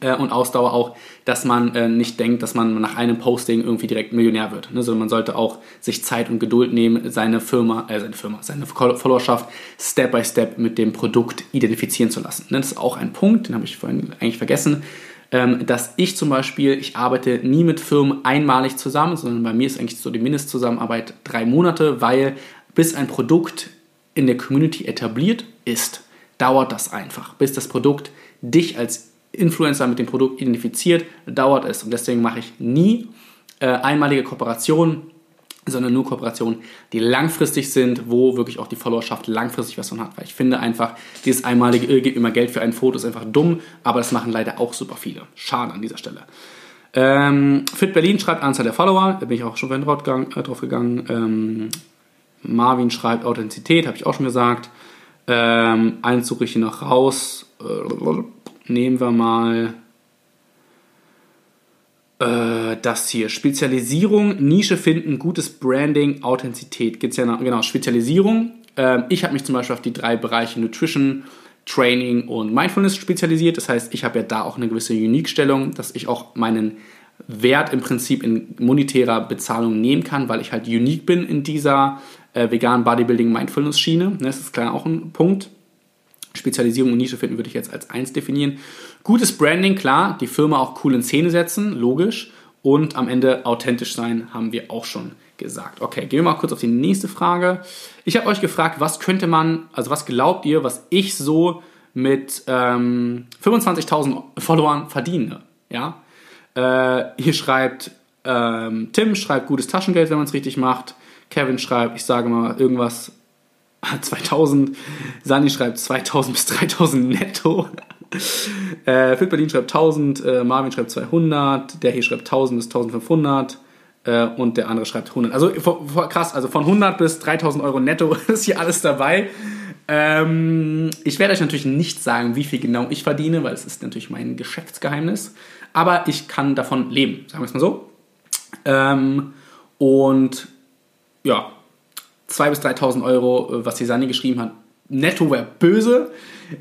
äh, und Ausdauer auch, dass man äh, nicht denkt, dass man nach einem Posting irgendwie direkt Millionär wird, ne? sondern man sollte auch sich Zeit und Geduld nehmen, seine Firma, äh, seine Firma, seine Followerschaft Step by Step mit dem Produkt identifizieren zu lassen. Ne? Das ist auch ein Punkt, den habe ich vorhin eigentlich vergessen, ähm, dass ich zum Beispiel, ich arbeite nie mit Firmen einmalig zusammen, sondern bei mir ist eigentlich so die Mindestzusammenarbeit drei Monate, weil bis ein Produkt in der Community etabliert ist, dauert das einfach, bis das Produkt dich als Influencer mit dem Produkt identifiziert, dauert es. Und deswegen mache ich nie äh, einmalige Kooperationen, sondern nur Kooperationen, die langfristig sind, wo wirklich auch die Followerschaft langfristig was von hat. Weil ich finde einfach, dieses einmalige, ihr gebt immer Geld für ein Foto, ist einfach dumm, aber das machen leider auch super viele. Schade an dieser Stelle. Ähm, Fit Berlin schreibt Anzahl der Follower, da bin ich auch schon drauf gegangen. Äh, drauf gegangen. Ähm, Marvin schreibt Authentizität, habe ich auch schon gesagt. Ähm, eins suche ich hier noch raus. Äh, nehmen wir mal äh, das hier. Spezialisierung, Nische finden, gutes Branding, Authentizität. Gibt es ja noch, genau, Spezialisierung. Ähm, ich habe mich zum Beispiel auf die drei Bereiche Nutrition, Training und Mindfulness spezialisiert. Das heißt, ich habe ja da auch eine gewisse Unique-Stellung, dass ich auch meinen Wert im Prinzip in monetärer Bezahlung nehmen kann, weil ich halt unique bin in dieser äh, veganen Bodybuilding Mindfulness Schiene. Das ist klar auch ein Punkt. Spezialisierung und Nische finden würde ich jetzt als eins definieren. Gutes Branding, klar, die Firma auch cool in Szene setzen, logisch. Und am Ende authentisch sein, haben wir auch schon gesagt. Okay, gehen wir mal kurz auf die nächste Frage. Ich habe euch gefragt, was könnte man, also was glaubt ihr, was ich so mit ähm, 25.000 Followern verdiene? Ja, äh, hier schreibt ähm, Tim schreibt gutes Taschengeld, wenn man es richtig macht. Kevin schreibt, ich sage mal irgendwas [laughs] 2000. Sani schreibt 2000 bis 3000 netto. äh, Phil Berlin schreibt 1000, äh, Marvin schreibt 200, der hier schreibt 1000 bis 1500 äh, und der andere schreibt 100. Also krass, also von 100 bis 3000 Euro netto [laughs] ist hier alles dabei. Ähm, ich werde euch natürlich nicht sagen, wie viel genau ich verdiene, weil es ist natürlich mein Geschäftsgeheimnis. Aber ich kann davon leben, sagen wir es mal so. Ähm, und ja, 2.000 bis 3.000 Euro, äh, was die Sani geschrieben hat, netto wäre böse.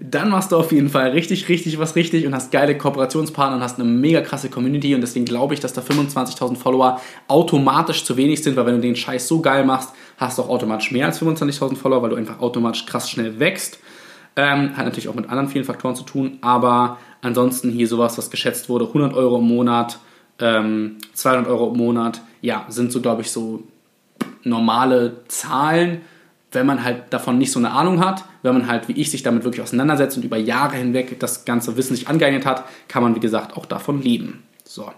Dann machst du auf jeden Fall richtig, richtig was richtig und hast geile Kooperationspartner und hast eine mega krasse Community. Und deswegen glaube ich, dass da 25.000 Follower automatisch zu wenig sind, weil wenn du den Scheiß so geil machst, hast du auch automatisch mehr als 25.000 Follower, weil du einfach automatisch krass schnell wächst. Ähm, hat natürlich auch mit anderen vielen Faktoren zu tun, aber ansonsten hier sowas, was geschätzt wurde, 100 Euro im Monat, ähm, 200 Euro im Monat, ja, sind so, glaube ich, so normale Zahlen, wenn man halt davon nicht so eine Ahnung hat, wenn man halt wie ich sich damit wirklich auseinandersetzt und über Jahre hinweg das ganze Wissen sich angeeignet hat, kann man wie gesagt auch davon leben. So.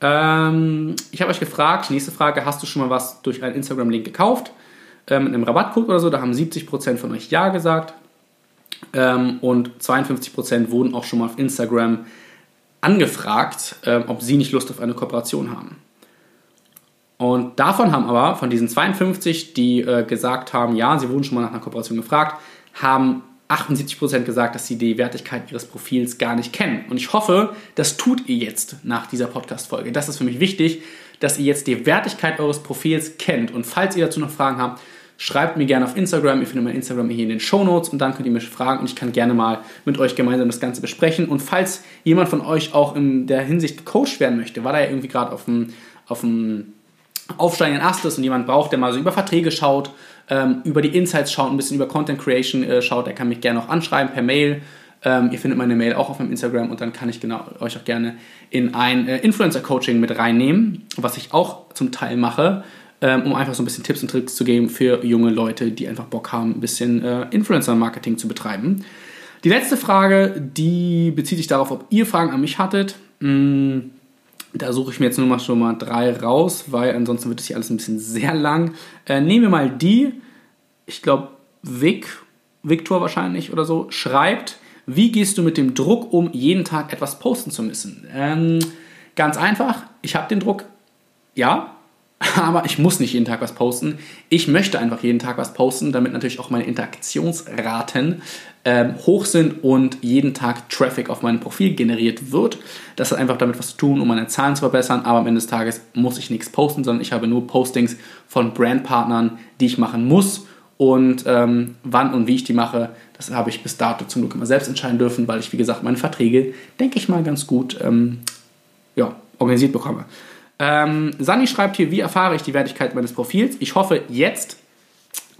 Ähm, ich habe euch gefragt, nächste Frage, hast du schon mal was durch einen Instagram-Link gekauft? Ähm, mit einem Rabattcode oder so, da haben 70% von euch Ja gesagt. Ähm, und 52% wurden auch schon mal auf Instagram angefragt, ähm, ob sie nicht Lust auf eine Kooperation haben. Und davon haben aber, von diesen 52, die äh, gesagt haben, ja, sie wurden schon mal nach einer Kooperation gefragt, haben 78% gesagt, dass sie die Wertigkeit ihres Profils gar nicht kennen. Und ich hoffe, das tut ihr jetzt nach dieser Podcast-Folge. Das ist für mich wichtig, dass ihr jetzt die Wertigkeit eures Profils kennt. Und falls ihr dazu noch Fragen habt, schreibt mir gerne auf Instagram. Ihr findet mein Instagram hier in den Show Notes und dann könnt ihr mich fragen und ich kann gerne mal mit euch gemeinsam das Ganze besprechen. Und falls jemand von euch auch in der Hinsicht gecoacht werden möchte, weil er irgendwie gerade auf dem, auf dem aufsteigenden Ast ist und jemand braucht, der mal so über Verträge schaut, ähm, über die Insights schaut, ein bisschen über Content Creation äh, schaut, der kann mich gerne auch anschreiben per Mail. Ähm, ihr findet meine Mail auch auf meinem Instagram und dann kann ich genau, euch auch gerne in ein äh, Influencer-Coaching mit reinnehmen, was ich auch zum Teil mache, ähm, um einfach so ein bisschen Tipps und Tricks zu geben für junge Leute, die einfach Bock haben, ein bisschen äh, Influencer-Marketing zu betreiben. Die letzte Frage, die bezieht sich darauf, ob ihr Fragen an mich hattet. Mmh da suche ich mir jetzt nur mal schon mal drei raus, weil ansonsten wird es hier alles ein bisschen sehr lang. Äh, nehmen wir mal die, ich glaube, Vic, Victor wahrscheinlich oder so, schreibt, wie gehst du mit dem Druck um, jeden Tag etwas posten zu müssen? Ähm, ganz einfach, ich habe den Druck, ja, [laughs] aber ich muss nicht jeden Tag was posten. Ich möchte einfach jeden Tag was posten, damit natürlich auch meine Interaktionsraten ähm, hoch sind und jeden Tag Traffic auf mein Profil generiert wird. Das hat einfach damit was zu tun, um meine Zahlen zu verbessern, aber am Ende des Tages muss ich nichts posten, sondern ich habe nur Postings von Brandpartnern, die ich machen muss und ähm, wann und wie ich die mache, das habe ich bis dato zum Glück immer selbst entscheiden dürfen, weil ich, wie gesagt, meine Verträge, denke ich mal, ganz gut ähm, ja, organisiert bekomme. Ähm, Sani schreibt hier, wie erfahre ich die Wertigkeit meines Profils? Ich hoffe jetzt.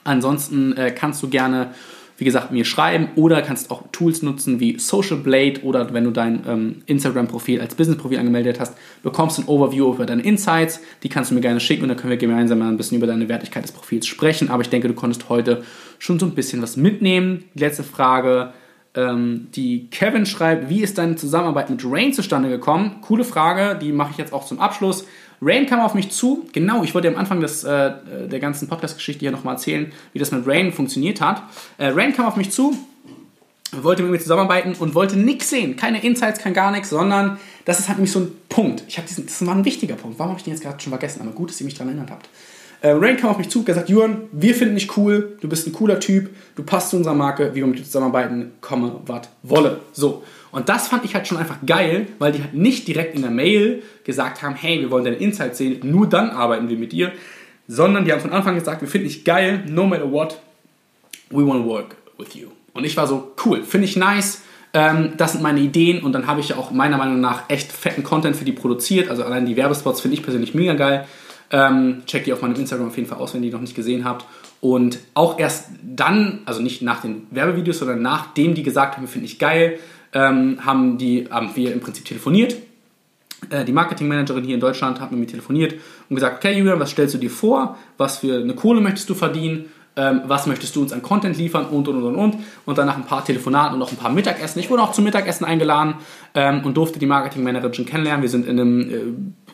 Ansonsten äh, kannst du gerne wie gesagt, mir schreiben oder kannst auch Tools nutzen wie Social Blade oder wenn du dein ähm, Instagram-Profil als Business-Profil angemeldet hast, bekommst du ein Overview über deine Insights. Die kannst du mir gerne schicken und dann können wir gemeinsam ein bisschen über deine Wertigkeit des Profils sprechen. Aber ich denke, du konntest heute schon so ein bisschen was mitnehmen. Die letzte Frage, ähm, die Kevin schreibt, wie ist deine Zusammenarbeit mit Rain zustande gekommen? Coole Frage, die mache ich jetzt auch zum Abschluss. Rain kam auf mich zu. Genau, ich wollte am Anfang des, äh, der ganzen Podcast-Geschichte hier nochmal erzählen, wie das mit Rain funktioniert hat. Äh, Rain kam auf mich zu, wollte mit mir zusammenarbeiten und wollte nichts sehen. Keine Insights, kein gar nichts, sondern das ist halt nämlich so ein Punkt. Ich diesen, das war ein wichtiger Punkt. Warum habe ich den jetzt gerade schon vergessen? Aber gut, dass ihr mich daran erinnert habt. Äh, Rain kam auf mich zu, gesagt, Juan, wir finden dich cool, du bist ein cooler Typ, du passt zu unserer Marke, wie wir mit dir zusammenarbeiten, komme, was wolle. So. Und das fand ich halt schon einfach geil, weil die halt nicht direkt in der Mail gesagt haben, hey, wir wollen deine Insights sehen, nur dann arbeiten wir mit dir, sondern die haben von Anfang gesagt, wir finden dich geil, no matter what, we want to work with you. Und ich war so, cool, finde ich nice, ähm, das sind meine Ideen und dann habe ich ja auch meiner Meinung nach echt fetten Content für die produziert. Also allein die Werbespots finde ich persönlich mega geil. Ähm, checkt die auf meinem Instagram auf jeden Fall aus, wenn ihr die noch nicht gesehen habt. Und auch erst dann, also nicht nach den Werbevideos, sondern nachdem die gesagt haben, finde ich geil, ähm, haben, die, haben wir im Prinzip telefoniert. Äh, die Marketingmanagerin hier in Deutschland hat mit mir telefoniert und gesagt, okay Julian, was stellst du dir vor? Was für eine Kohle möchtest du verdienen? Ähm, was möchtest du uns an Content liefern und und und und und dann nach ein paar Telefonaten und noch ein paar Mittagessen. Ich wurde auch zum Mittagessen eingeladen ähm, und durfte die Marketingmanagerin kennenlernen. Wir sind in einem äh,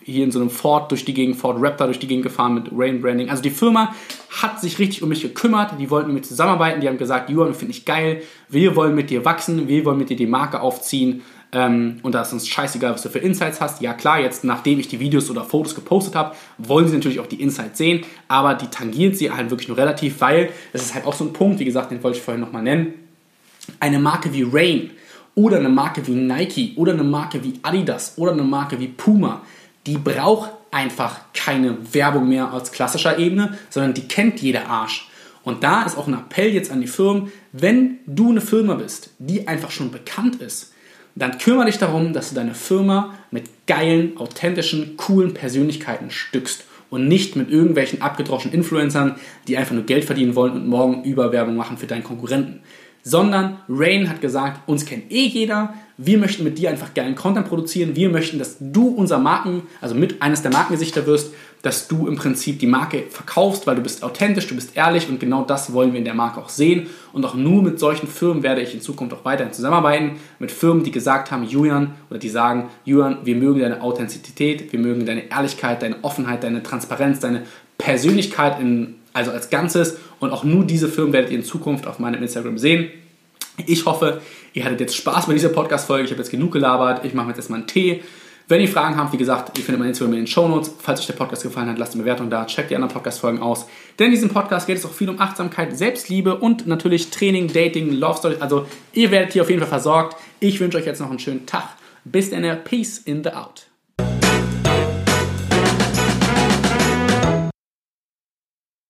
hier in so einem Ford durch die Gegend, Ford Raptor durch die Gegend gefahren mit Rain Branding. Also die Firma hat sich richtig um mich gekümmert, die wollten mit mir zusammenarbeiten, die haben gesagt, Johann, finde ich geil, wir wollen mit dir wachsen, wir wollen mit dir die Marke aufziehen ähm, und da ist uns scheißegal, was du für Insights hast. Ja klar, jetzt nachdem ich die Videos oder Fotos gepostet habe, wollen sie natürlich auch die Insights sehen, aber die tangiert sie halt wirklich nur relativ, weil das ist halt auch so ein Punkt, wie gesagt, den wollte ich vorhin nochmal nennen. Eine Marke wie Rain oder eine Marke wie Nike oder eine Marke wie Adidas oder eine Marke wie Puma, die braucht einfach keine Werbung mehr als klassischer Ebene, sondern die kennt jeder Arsch. Und da ist auch ein Appell jetzt an die Firmen, wenn du eine Firma bist, die einfach schon bekannt ist, dann kümmere dich darum, dass du deine Firma mit geilen, authentischen, coolen Persönlichkeiten stückst und nicht mit irgendwelchen abgedroschenen Influencern, die einfach nur Geld verdienen wollen und morgen Überwerbung machen für deinen Konkurrenten sondern Rain hat gesagt, uns kennt eh jeder, wir möchten mit dir einfach geilen Content produzieren, wir möchten, dass du unser Marken, also mit eines der Markengesichter wirst, dass du im Prinzip die Marke verkaufst, weil du bist authentisch, du bist ehrlich und genau das wollen wir in der Marke auch sehen. Und auch nur mit solchen Firmen werde ich in Zukunft auch weiterhin zusammenarbeiten, mit Firmen, die gesagt haben, Julian, oder die sagen, Julian, wir mögen deine Authentizität, wir mögen deine Ehrlichkeit, deine Offenheit, deine Transparenz, deine Persönlichkeit in also als Ganzes. Und auch nur diese Firmen werdet ihr in Zukunft auf meinem Instagram sehen. Ich hoffe, ihr hattet jetzt Spaß bei dieser Podcast-Folge. Ich habe jetzt genug gelabert. Ich mache mir jetzt erstmal einen Tee. Wenn ihr Fragen habt, wie gesagt, ihr findet mein Instagram in den Show Notes. Falls euch der Podcast gefallen hat, lasst eine Bewertung da, checkt die anderen Podcast-Folgen aus. Denn in diesem Podcast geht es auch viel um Achtsamkeit, Selbstliebe und natürlich Training, Dating, Love Story. Also ihr werdet hier auf jeden Fall versorgt. Ich wünsche euch jetzt noch einen schönen Tag. Bis dann, Peace in the Out.